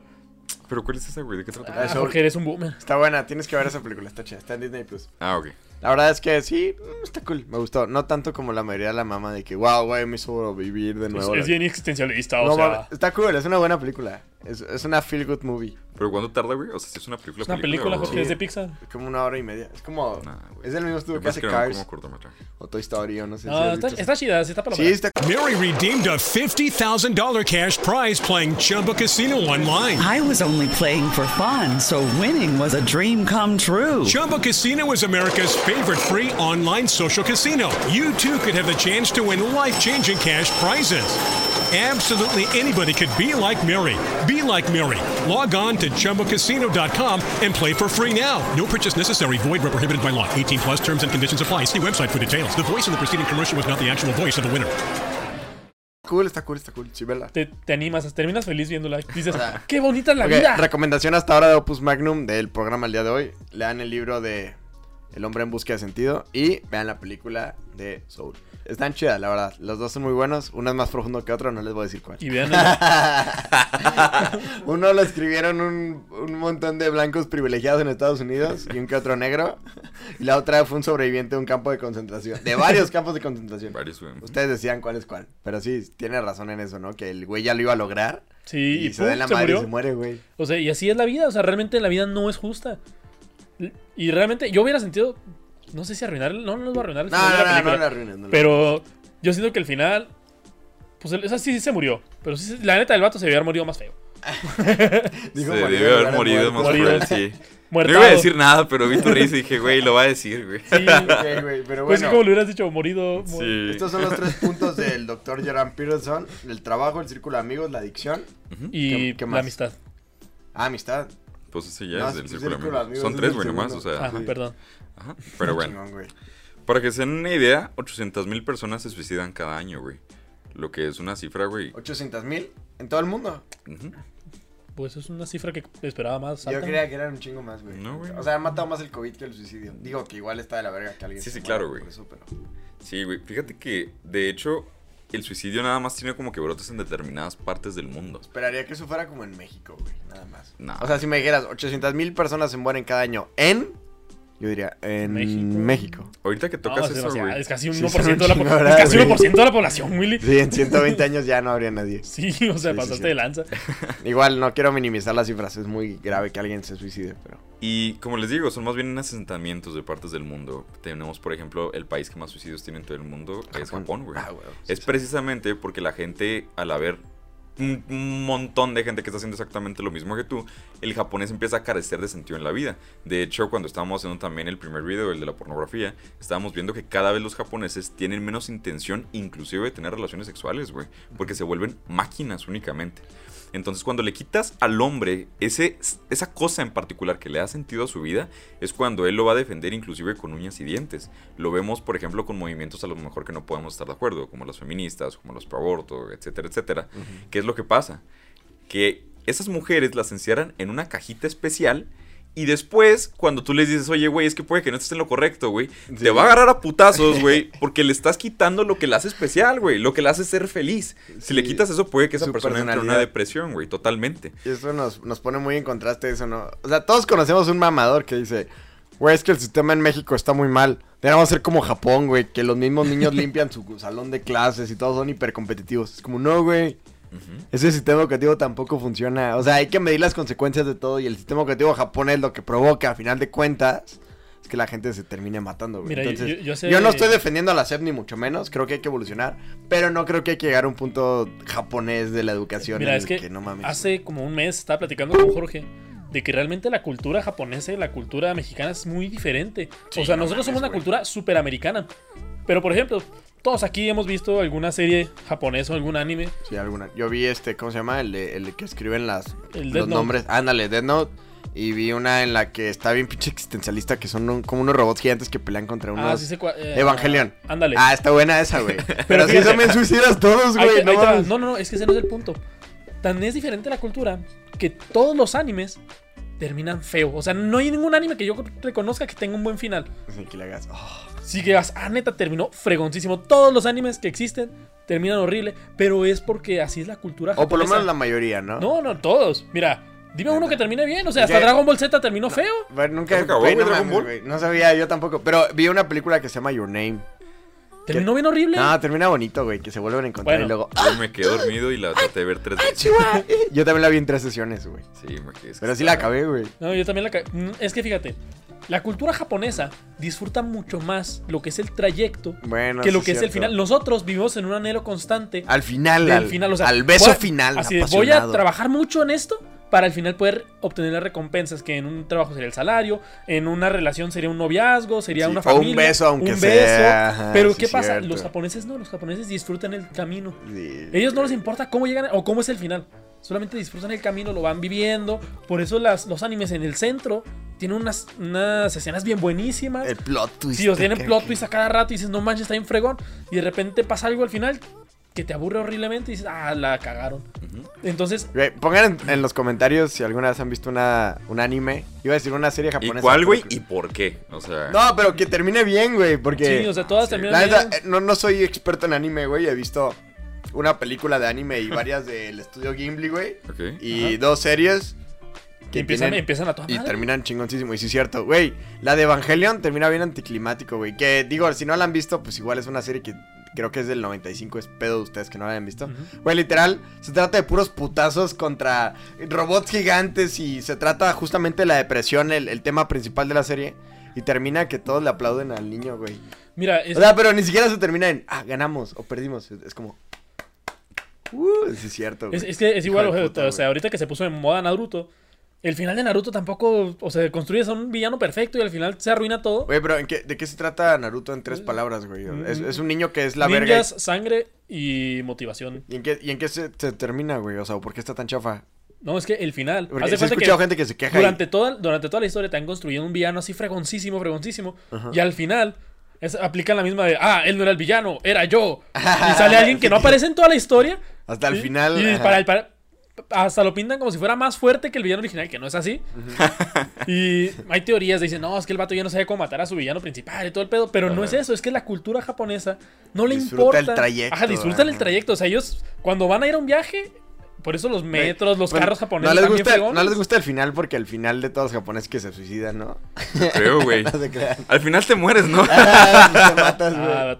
¿Pero cuál es esa, güey? ¿De qué trata? Ah. Jorge, eres un boomer. Está buena, tienes que ver esa película, está chida, está en Disney Plus. Ah, ok. La verdad es que sí, mm, está cool, me gustó. No tanto como la mayoría de la mama de que, wow, güey, me hizo vivir de nuevo. es bien existencialista, o No, sea. está cool, es una buena película. Es, es una feel good movie. ¿Pero cuándo tarda, güey? O sea, si es una película. Es una película, Jorge, Sí. es de Pixar. Es como una hora y media. Es como. Nah, es del mismo estudio que hace Cars como cortometraje. o Toy Story o no sé si No, has está, está chida, sí está para Sí, está Mary redeemed a $50,000 cash prize playing Chumba Casino online. I was only playing for fun, so winning was a dream come true. Chumba Casino is America's favorite free online social casino. You too could have the chance to win life changing cash prizes. Absolutely anybody could be like Mary. Be like Mary. Log on to ChumboCasino.com and play for free now. No purchase necessary. Void where prohibited by law. 18 plus terms and conditions apply. See website for details. The voice in the preceding commercial was not the actual voice of the winner. Cool, está cool, está cool. Sí, vela. Te, te animas, terminas feliz viéndola. Dices, qué bonita es la vida. recomendación hasta ahora de Opus Magnum del programa el día de hoy. Lean el libro de El hombre en busca de sentido y vean la película de Soul. Están chidas, la verdad. Los dos son muy buenos. Uno es más profundo que otro, no les voy a decir cuál. Y vean, Uno lo escribieron un, un montón de blancos privilegiados en Estados Unidos y un que otro negro. Y la otra fue un sobreviviente de un campo de concentración. De varios campos de concentración. Varios, güey. Ustedes decían cuál es cuál. Pero sí, tiene razón en eso, ¿no? Que el güey ya lo iba a lograr. sí, Y, y, se da pum, en la se madre murió. y se muere, güey. O sea, y así es la vida. O sea, realmente la vida no es justa. Y realmente yo hubiera sentido. No sé si arruinar. No, no les voy a arruinar el No, final de no, la no, película. no la arruines, no la Pero yo siento que el final. Pues el- esa sí, sí se murió. Pero sí, la neta del vato se debió haber morido más feo. Dijo Se morido debe en haber de morido muerto. más Morido. cruel, sí. No Muertado. iba a decir nada, pero vi tu risa y dije, güey, lo va a decir, güey. Sí. Ok, güey, pero Pues sí, bueno. como le hubieras dicho, morido. mu- Sí. Estos son los tres puntos del doctor Jordan Peterson. El trabajo, el círculo de amigos, la adicción. Y ¿Qué- qué la más? amistad. Ah, amistad. Pues ese ya No, es del círculo de círculo de amigos. amigos Son es tres, el güey, nomás, o sea. Ajá, sí. perdón. Ajá. Pero bueno, Chingón, para que se den una idea, 800 mil personas se suicidan cada año, güey. Lo que es una cifra, güey. 800 mil en todo el mundo. Pues es una cifra que esperaba más alta. Yo creía que eran un chingo más, güey. No, güey. O sea, han matado más el COVID que el suicidio. Digo que igual está de la verga que alguien Sí, se sí, claro, güey. eso, pero- Sí, güey. Fíjate que, de hecho, el suicidio nada más tiene como que brotes en determinadas partes del mundo. Esperaría que eso fuera como en México, güey. Nada más. O sea, si me dijeras 800 mil personas se mueren cada año en. Yo diría, en México. México. Ahorita que No, tocas es, eso, güey. es casi un Sí, 1% son de la, chingo, es ¿verdad, casi güey? 1% de la población, Willy. Sí, en 120 años ya no habría nadie. Sí, o sea, Sí, pasaste sí. de lanza. Igual no quiero minimizar las cifras, es muy grave que alguien se suicide, pero. Y como les digo, son más bien asentamientos de partes del mundo. Tenemos, por ejemplo, el país que más suicidios tiene en todo el mundo es Japón, güey. Ah, güey. Es precisamente porque la gente, al haber un, montón de gente que está haciendo exactamente lo mismo que tú, el japonés empieza a carecer de sentido en la vida. De hecho, cuando estábamos haciendo también el primer video, el de la pornografía, estábamos viendo que cada vez los japoneses tienen menos intención, inclusive de tener relaciones sexuales, güey, porque se vuelven máquinas únicamente. Entonces, cuando le quitas al hombre ese, esa cosa en particular que le da sentido a su vida, es cuando él lo va a defender inclusive con uñas y dientes. Lo vemos, por ejemplo, con movimientos a lo mejor que no podemos estar de acuerdo, como las feministas, como los pro aborto, etcétera, etcétera. ¿Qué es lo que pasa? Que esas mujeres las encierran en una cajita especial y después, cuando tú les dices, oye, güey, es que puede que no estés en lo correcto, güey, te va a agarrar a putazos, güey, porque le estás quitando lo que le hace especial, güey, lo que le hace ser feliz. Si le quitas eso, puede que esa Su persona entre en una depresión, güey, totalmente. Y eso nos, nos pone muy en contraste eso, ¿no? O sea, todos conocemos un mamador que dice, güey, es que el sistema en México está muy mal. Debemos ser como Japón, güey, que los mismos niños limpian su salón de clases y todos son hipercompetitivos. Es como, no, güey. Ese sistema educativo tampoco funciona. O sea, hay que medir las consecuencias de todo y el sistema educativo japonés lo que provoca, a final de cuentas, es que la gente se termine matando, güey. Mira, yo- Entonces, yo- yo sé- no estoy defendiendo a la SEP ni mucho menos, creo que hay que evolucionar, pero no creo que hay que llegar a un punto japonés de la educación Mira, en es el que, no mames. hace como un mes estaba platicando con Jorge de que realmente la cultura japonesa y la cultura mexicana es muy diferente. Sí, o sea, no nosotros mames, somos una cultura superamericana. Pero, por ejemplo, todos aquí hemos visto alguna serie japonesa o algún anime. Sí, alguna. Yo vi este, ¿cómo se llama? El, de- el que escriben las, El los Death Note. nombres. Ándale, Death Note. Y vi una en la que está bien pinche existencialista, que son un- como unos robots gigantes que pelean contra unos... Ah, sí sé eh, Evangelion. Ándale. Ah, está buena esa, güey. Pero fíjate. son bien suicidas todos, güey. No, no, no, no, es que ese no es el punto. Tan es diferente la cultura que todos los animes terminan feo. O sea, no hay ningún anime que yo reconozca que tenga un buen final. Sí, que le hagas, oh. Sí que vas, ah, neta, terminó fregoncísimo. Todos los animes que existen terminan horrible, pero es porque así es la cultura O por lo japonesa. menos la mayoría, ¿no? No, no, todos. Mira, dime uno que termine bien. O sea, hasta ¿Qué? Dragon Ball Z terminó feo. Bueno, nunca... ¿Ya se acabó, no, Dragon Ball? no sabía, yo tampoco. Pero vi una película que se llama Your Name. Terminó bien horrible. No, termina bonito, güey. Que se vuelven a encontrar Bueno. y luego... Yo me quedé dormido y la traté de ver tres veces. Chihuahua. Yo también la vi en tres sesiones, güey. Sí, me quedé. Pero sí la acabé, güey. No, yo también la... ca- Mm, Es que fíjate, la cultura japonesa disfruta mucho más lo que es el trayecto Bueno, que lo sí que es el final. Nosotros vivimos en un anhelo constante Al final, al, final, o sea, al beso voy final. Así voy a trabajar mucho en esto para al final poder obtener las recompensas que en un trabajo sería el salario, en una relación sería un noviazgo, sería Sí, una o un familia. beso, aunque un sea, Pero sí, ¿qué pasa? Los japoneses no, los japoneses disfrutan el camino. Sí. Ellos no les importa cómo llegan o cómo es el final. Solamente disfrutan el camino, lo van viviendo. Por eso las, los animes en el centro tienen unas, unas escenas bien buenísimas. El plot twist. Sí, o tienen plot twist a cada rato y dices, no manches, está bien fregón. Y de repente pasa algo al final que te aburre horriblemente y dices, ah, la cagaron. Entonces, Güey, pongan en, en los comentarios si alguna vez han visto una, un anime. Iba a decir una serie ¿Y japonesa. cuál, pero güey? ¿Y por qué? O sea, No, pero que termine bien, güey, porque... sí, o sea, todas sí. terminan La bien. neta, no, no soy experto en anime, güey. He visto una película de anime y varias del estudio Gimli, güey. ok. Y dos series. Y empiezan, empiezan a toda y terminan chingoncísimo. Y sí, es cierto, güey. La de Evangelion termina bien anticlimático, güey. Que digo, si no la han visto, pues igual es una serie que creo que es del 95. Es pedo de ustedes que no la hayan visto. Güey, literal, se trata de puros putazos contra robots gigantes. Y se trata justamente de la depresión, el, el tema principal de la serie. Y termina que todos le aplauden al niño, güey. Mira, es- O sea, pero ni siquiera se termina en, ah, ganamos o perdimos. Es, como, uh, sí es cierto, güey. Es, es que es igual, de o, puta, sea, güey. ahorita que se puso en moda Naruto, el final de Naruto tampoco, o sea, construyes a un villano perfecto y al final se arruina todo. Güey, pero ¿en qué- ¿de qué se trata Naruto en tres palabras, güey? Es, es un niño que es la verga. Ninjas, sangre y motivación. ¿Y en qué, y en qué se, se termina, güey? O sea, ¿por qué está tan chafa? No, es que el final. Porque cuenta escuchado gente que se queja y- Durante toda, durante toda la historia te han construido un villano así fregoncísimo, fregoncísimo. Y al final es, aplican la misma de, ah, él no era el villano, era yo. Y sale alguien que no aparece en toda la historia. Hasta el final, Y para, para- hasta lo pintan como si fuera más fuerte que el villano original, que no es así. Y hay teorías, dicen, no, es que el vato ya no sabe cómo matar a su villano principal y todo el pedo. Pero no es eso, es que la cultura japonesa no le Disfruta importa. el trayecto, Ajá, disfrutan el trayecto. O sea, ellos cuando van a ir a un viaje, por eso los metros, los Bueno, carros japoneses no les, gusta, fregones. no les gusta el final porque el final de todos los japoneses que se suicidan, ¿no? Creo, güey. No se crean. Al final te mueres, ¿no? Ah, te matas, güey. Ah,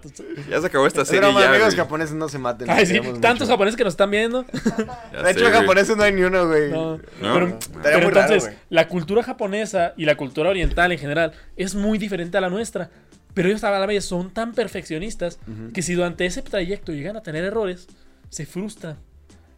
ya se acabó esta Es serie ya, amigos güey. japoneses no se maten. Ay, sí, tantos mucho. japoneses que nos están viendo. Ya De hecho, sé, japoneses no hay ni uno, güey. No. No. Pero, pero muy entonces, la cultura japonesa y la cultura oriental en general es muy diferente a la nuestra. Pero ellos a la vez son tan perfeccionistas que si durante ese trayecto llegan a tener errores, se frustran.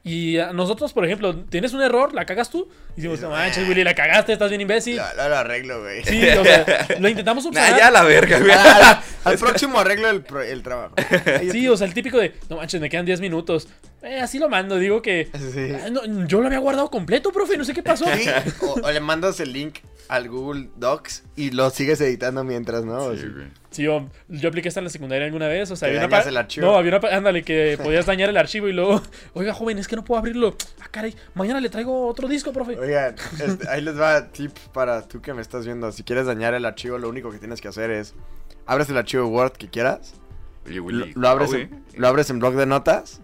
Y a nosotros, por ejemplo, tienes un error, la cagas tú, y decimos, no manches, Willy, la cagaste, estás bien imbécil. Lo arreglo, güey. Sí, o sea, lo intentamos Nah, subsanar. ya la verga, güey. Al, al próximo arreglo el, pro- el trabajo. Sí, o sea, el típico de, no manches, me quedan 10 minutos. Eh, así lo mando, digo que. Sí. "Ah, no, yo lo había guardado completo, profe, no sé qué pasó. Sí, O, o le mandas el link al Google Docs y lo sigues editando mientras, ¿no? Sí, Sí. güey. Sí, yo, yo apliqué esta en la secundaria alguna vez. O sea, había una el archivo. No, había una. pa- Ándale, que podías dañar el archivo y luego. Oiga, joven, es que no puedo abrirlo. Ah, caray, mañana le traigo otro disco, profe. Oigan, este, ahí les va tip para tú que me estás viendo. Si quieres dañar el archivo, lo único que tienes que hacer es abres el archivo Word que quieras, Oye, lo, Willy. lo abres, ah, en, lo abres en blog de notas,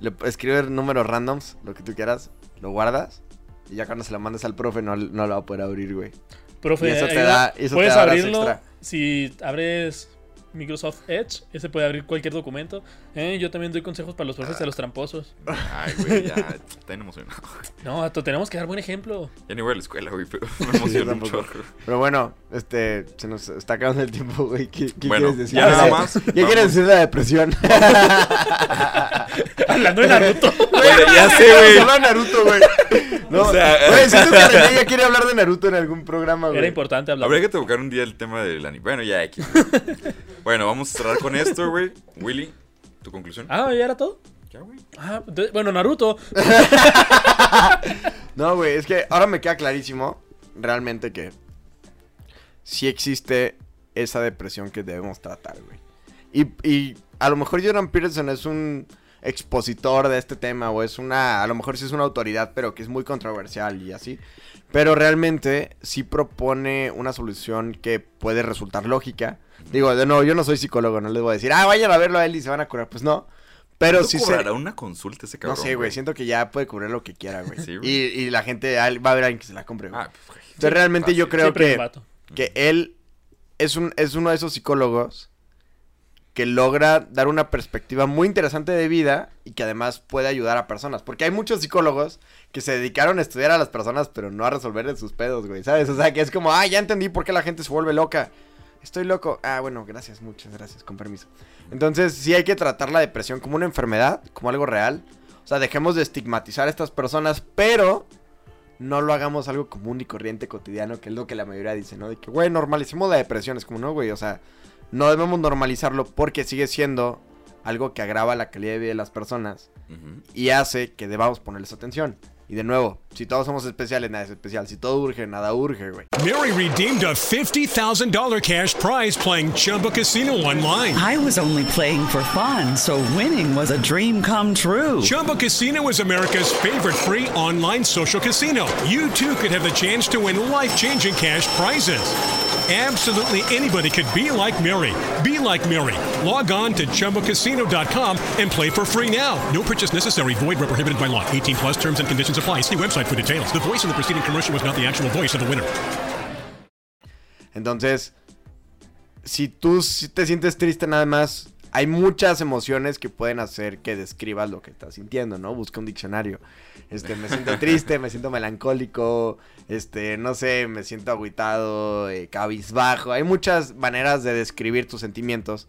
le escribes números randoms, lo que tú quieras, lo guardas y ya cuando se lo mandes al profe no, no lo va a poder abrir, güey. Profe, y eso te ayuda. da- eso te puedes da horas abrirlo extra. si abres Microsoft Edge. Ese puede abrir cualquier documento. Eh, yo también doy consejos para los profes de los tramposos. Ay, güey, ya. Está bien emocionado. No, tenemos que dar buen ejemplo. Ya ni voy a la escuela, güey, pero me emociona un tampoco. chorro. Pero bueno, este, se nos está acabando el tiempo, güey. ¿Qué, qué Bueno, quieres decir? ya nada ¿Qué más, quieres vamos. decir de la depresión? Hablando de Naruto. Güey, ya sé, güey. A de Naruto, güey. No, O sea- güey, siento que René ya quiere hablar de Naruto en algún programa, güey. Era importante hablar. Habría que tocar un día el tema del anime. Bueno, ya, X. bueno, vamos a cerrar con esto, güey. Willy, ¿tu conclusión? Ah, ¿ya era todo? Ya, güey. Ah, bueno, Naruto. No, güey, es que ahora me queda clarísimo realmente que sí existe esa depresión que debemos tratar, güey. Y, y a lo mejor Jordan Peterson es un expositor de este tema o es una, a lo mejor sí es una autoridad, pero que es muy controversial y así. Pero realmente sí propone una solución que puede resultar lógica. Digo, de nuevo, yo no soy psicólogo, no les voy a decir, ah, vayan a verlo a él y se van a curar. Pues no. Pero ¿Cuánto sí se... cobrará una consulta ese No cabrón? sé, güey, siento que ya puede cubrir lo que quiera, güey. Sí, güey. y, y la gente ah, va a ver a alguien que se la compre, güey. Ah, pues. Entonces realmente yo creo Siempre que, que él es, un, es uno de esos psicólogos que logra dar una perspectiva muy interesante de vida y que además puede ayudar a personas. Porque hay muchos psicólogos que se dedicaron a estudiar a las personas, pero no a resolverles sus pedos, güey, ¿sabes? O sea, que es como, ah, ya entendí por qué la gente se vuelve loca. Estoy loco. Ah, bueno, gracias, muchas gracias, con permiso. Entonces, sí hay que tratar la depresión como una enfermedad, como algo real. O sea, dejemos de estigmatizar a estas personas, pero no lo hagamos algo común y corriente cotidiano, que es lo que la mayoría dice, ¿no? De que, güey, normalicemos la depresión. Es como, no, güey, o sea, no debemos normalizarlo porque sigue siendo algo que agrava la calidad de vida de las personas y hace que debamos ponerles atención. Y de nuevo, si todos somos especiales, nada es especial. Si todo urge, nada urge, güey. Mary redeemed a $50,000 cash prize playing Chumba Casino online. I was only playing for fun, so winning was a dream come true. Chumba Casino is America's favorite free online social casino. You too could have the chance to win life changing cash prizes. Absolutely anybody could be like Mary. Be like Mary. Log on to chumbacasino.com and play for free now. No purchase necessary. Void where prohibited by law. 18 plus terms and conditions apply. See website for details. The voice in the preceding commercial was not the actual voice of the winner. Entonces, si tú te sientes triste nada más, hay muchas emociones que pueden hacer que describas lo que estás sintiendo, ¿no? Busca un diccionario. Este, me siento triste, me siento melancólico, este, no sé, me siento agüitado, eh, cabizbajo. Hay muchas maneras de describir tus sentimientos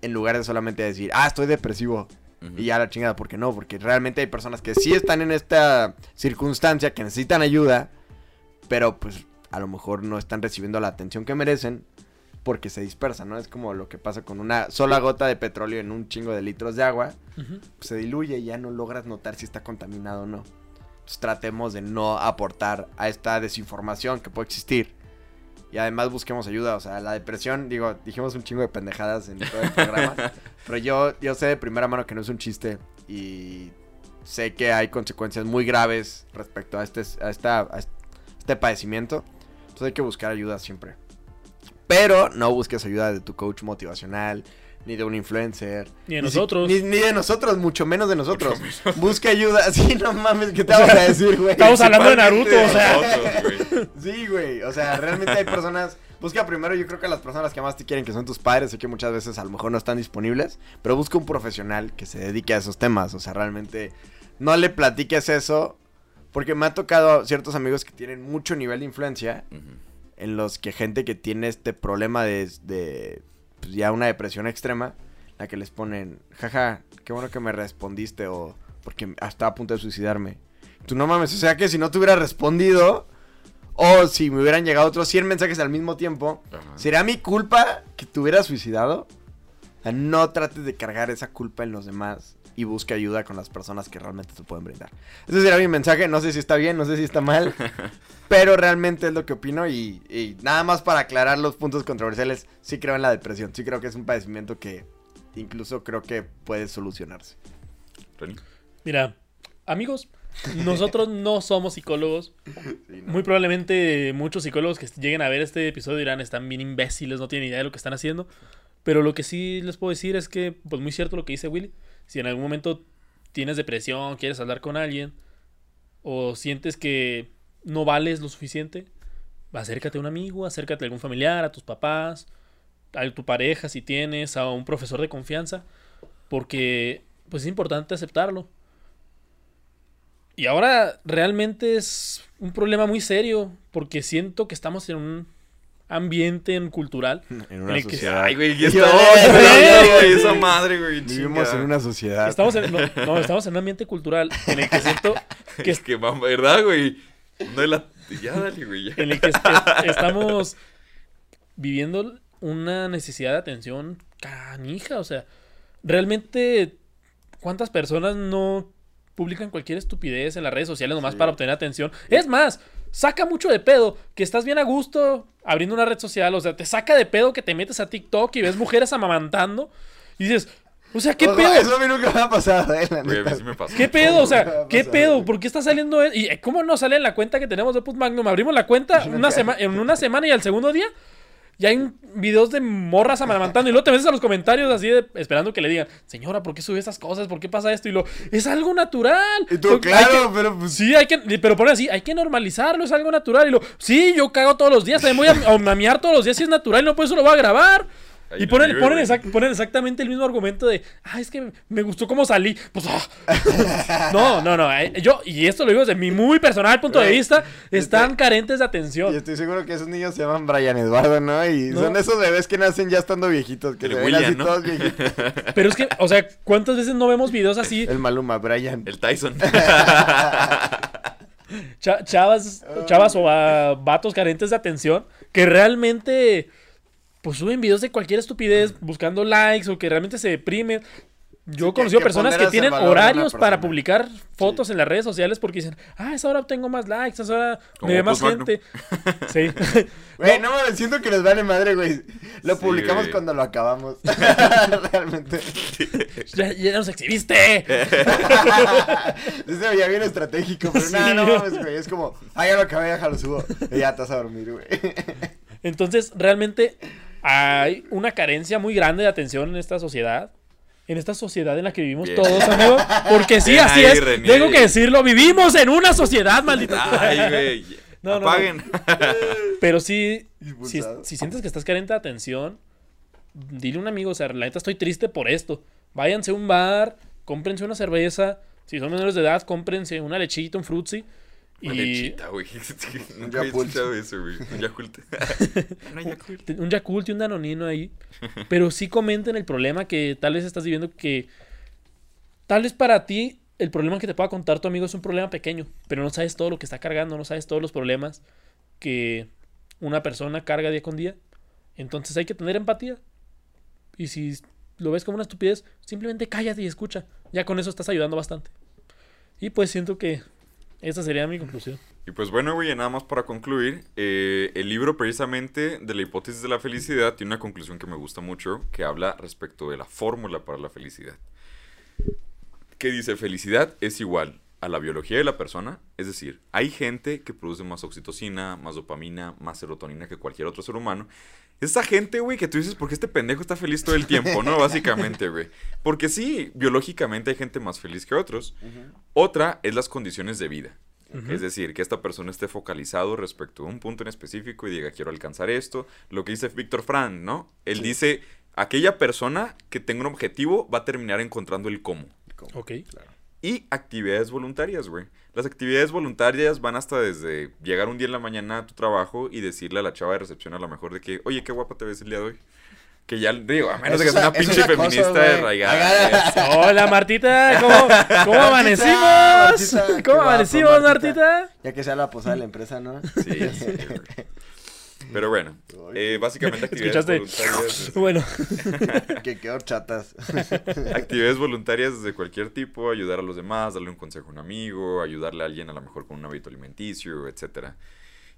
en lugar de solamente decir, ah, estoy depresivo. Y ya la chingada, ¿por qué no? Porque realmente hay personas que sí están en esta circunstancia, que necesitan ayuda, pero pues a lo mejor no están recibiendo la atención que merecen porque se dispersan, ¿no? Es como lo que pasa con una sola gota de petróleo en un chingo de litros de agua, Ujú. pues, se diluye y ya no logras notar si está contaminado o no. Entonces tratemos de no aportar a esta desinformación que puede existir. Y además busquemos ayuda, o sea, la depresión, digo, dijimos un chingo de pendejadas en todo el programa, pero yo, yo sé de primera mano que no es un chiste y sé que hay consecuencias muy graves respecto a este, a esta, a este padecimiento. Entonces hay que buscar ayuda siempre. Pero no busques ayuda de tu coach motivacional, ni de un influencer. Ni de nosotros. Ni, ni de nosotros, mucho menos de nosotros. Busca ayuda. Sí, no mames, ¿qué te vamos a decir, güey? Estamos hablando de Naruto, o sea. Nosotros, güey. Sí, güey. O sea, realmente hay personas. Busca primero, yo creo que las personas que más te quieren, que son tus padres, sé que muchas veces a lo mejor no están disponibles, pero busca un profesional que se dedique a esos temas. O sea, realmente no le platiques eso, porque me ha tocado ciertos amigos que tienen mucho nivel de influencia, Ujú. En los que gente que tiene este problema de, de pues, ya una depresión extrema, la que les ponen, jaja, qué bueno que me respondiste, o porque estaba a punto de suicidarme. Tú no mames, o sea que si no te hubiera respondido, o si me hubieran llegado otros 100 mensajes al mismo tiempo, Ajá. ¿sería mi culpa que te hubieras suicidado? O sea, no trates de cargar esa culpa en los demás y busque ayuda con las personas que realmente te pueden brindar. Ese será mi mensaje, no sé si está bien, no sé si está mal, pero realmente es lo que opino y, y nada más para aclarar los puntos controversiales, sí creo en la depresión, sí creo que es un padecimiento que incluso creo que puede solucionarse. Mira, amigos, nosotros no somos psicólogos. Muy probablemente muchos psicólogos que lleguen a ver este episodio dirán, están bien imbéciles, no tienen idea de lo que están haciendo. Pero lo que sí les puedo decir es que, pues muy cierto lo que dice Willy. Si en algún momento tienes depresión, quieres hablar con alguien, o sientes que no vales lo suficiente, acércate a un amigo, acércate a algún familiar, a tus papás, a tu pareja si tienes, a un profesor de confianza, porque pues es importante aceptarlo. Y ahora realmente es un problema muy serio, porque siento que estamos en un ambiente en cultural En en una el que- sociedad. Ay, güey. Eh, güey, esa madre, güey. Vivimos en una sociedad. Estamos en, no, no, estamos en un ambiente cultural en el que siento que, Es que, ¿verdad, güey? No es la... Ya, dale, güey, ya. en el que est- est- estamos viviendo una necesidad de atención canija. O sea, realmente, ¿cuántas personas no publican cualquier estupidez en las redes sociales nomás para obtener atención? Es más, saca mucho de pedo que estás bien a gusto abriendo una red social. O sea, te saca de pedo que te metes a TikTok y ves mujeres amamantando y dices, o sea, ¿qué pedo? Eso a mí nunca me ha pasado, eh, la Güey, a mí neta. sí me pasó. ¿Qué pedo? O sea, ¿Cómo ¿qué pedo? ¿Por qué está saliendo eso? ¿Y eh, cómo no sale en la cuenta que tenemos de Put Magnum? Abrimos la cuenta una sema- en una semana y al segundo día ya hay videos de morras amamantando y luego te metes a los comentarios así de esperando que le digan, señora, ¿por qué sube esas cosas? ¿Por qué pasa esto? Y lo, es algo natural. Y tú, claro, que- pero pues... Sí, hay que, pero pone así, hay que normalizarlo, es algo natural. Y lo, sí, yo cago todos los días, también voy a, a mamear todos los días, si es natural, no por eso lo voy a grabar. Ahí y ponen, vive, ponen, exact- ponen exactamente el mismo argumento de, ah, es que me gustó cómo salí. Pues, ah. no, no, no. eh, Yo, y esto lo digo desde mi muy personal punto de vista, están carentes de Y atención. estoy seguro que esos niños se llaman Brian Eduardo, ¿no? Y No. son esos bebés que nacen ya estando viejitos, que El se ven William, así ¿no? todos viejitos. Pero es que, o sea, ¿cuántas veces no vemos videos así? El Maluma, Brian. El Tyson. cha- chavas, chavas o ah, vatos carentes de atención que realmente pues suben videos de cualquier estupidez buscando likes o que realmente se deprimen. Yo he conocido que personas que tienen horarios para publicar fotos en las redes sociales porque dicen, ah, esa hora tengo más likes, esa hora me ve más gente. Sí. Güey, no mames, siento que les vale madre, güey. Lo Sí, publicamos güey. cuando lo acabamos. Realmente. ya, ya nos exhibiste. Ese se veía bien estratégico, pero nada, no mames, güey. Es como, ah, ya lo acabé, déjalo subo. Y ya te vas a dormir, güey. Entonces, realmente hay una carencia muy grande de atención en esta sociedad. En esta sociedad en la que vivimos Bien. todos, amigo. Porque sí, Bien así ahí, es. Tengo que decirlo. Vivimos en una sociedad, maldita. Ay, güey. No, no, no. Pero sí, si, si sientes que estás carente de atención, dile a un amigo, o sea, la neta estoy triste por esto. Váyanse a un bar, cómprense una cerveza. Si son menores de edad, cómprense una lechita, un frutzi. Una Y lechita, güey. Yakult. eso. Un Yakult. Yakult. un Yakult y un Danonino ahí. Pero sí comenten el problema que tal vez estás viviendo que tal vez para ti el problema que te pueda contar tu amigo es un problema pequeño, pero no sabes todo lo que está cargando, no sabes todos los problemas que una persona carga día con día. Entonces hay que tener empatía. Y si lo ves como una estupidez, simplemente cállate y escucha. Ya con eso estás ayudando bastante. Y pues siento que esa sería mi conclusión. Y pues bueno, güey, nada más para concluir, eh, el libro precisamente de la hipótesis de la felicidad tiene una conclusión que me gusta mucho, que habla respecto de la fórmula para la felicidad. Que dice, felicidad es igual a la biología de la persona, es decir, hay gente que produce más oxitocina, más dopamina, más serotonina que cualquier otro ser humano. Esa gente, güey, que tú dices, ¿por qué este pendejo está feliz todo el tiempo, no? Básicamente, güey. Porque sí, biológicamente hay gente más feliz que otros. Otra es las condiciones de vida. Es decir, que esta persona esté focalizado respecto a un punto en específico y diga, quiero alcanzar esto. Lo que dice Víctor Frank, ¿no? Él dice, aquella persona que tenga un objetivo va a terminar encontrando el cómo. Ok. Y actividades voluntarias, güey. Las actividades voluntarias van hasta desde llegar un día en la mañana a tu trabajo y decirle a la chava de recepción a lo mejor de que, oye, qué guapa te ves el día de hoy. Que ya, digo, a menos de que sea una pinche feminista güey. arraigada. Hola Martita, ¿cómo, cómo amanecimos? Martita, ¿Cómo amanecimos, Martita. Martita? Ya que sea la posada de la empresa, ¿no? Sí, sí, güey. Pero bueno, eh, básicamente actividades ¿Escuchaste? voluntarias. Bueno, que quedó chatas. Actividades voluntarias de cualquier tipo, ayudar a los demás, darle un consejo a un amigo, ayudarle a alguien a lo mejor con un hábito alimenticio, etcétera.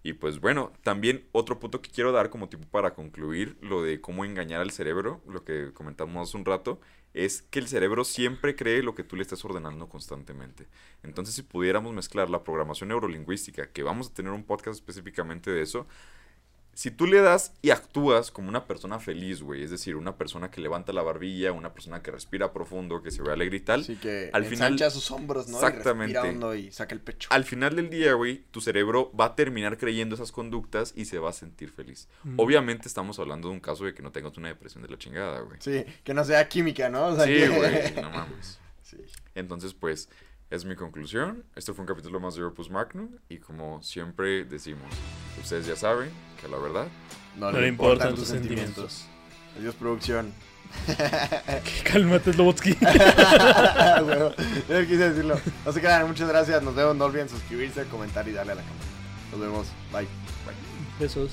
Y pues bueno, también otro punto que quiero dar como tipo para concluir lo de cómo engañar al cerebro, lo que comentamos hace un rato, es que el cerebro siempre cree lo que tú le estás ordenando constantemente. Entonces, si pudiéramos mezclar la programación neurolingüística, que vamos a tener un podcast específicamente de eso, si tú le das y actúas como una persona feliz, güey, es decir, una persona que levanta la barbilla, una persona que respira profundo, que se ve alegre y tal, Así que al final, ensancha sus hombros, ¿no? Exactamente. Y respira hondo y saca el pecho. al final del día, güey, tu cerebro va a terminar creyendo esas conductas y se va a sentir feliz. Mm. Obviamente estamos hablando de un caso de que no tengas una depresión de la chingada, güey. Sí, que no sea química, ¿no? O sea, Sí, que- güey, no mames. Sí. Entonces, pues, es mi conclusión. Esto fue un capítulo más de Opus Magnum. Y como siempre decimos, ustedes ya saben que la verdad No, No le importan tus sentimientos. Adiós, producción. cálmate, Slobotsky. bueno, yo quise decirlo. No se quedan, muchas gracias. Nos vemos. No olviden suscribirse, comentar y darle a la cámara. Nos vemos. Bye. Besos.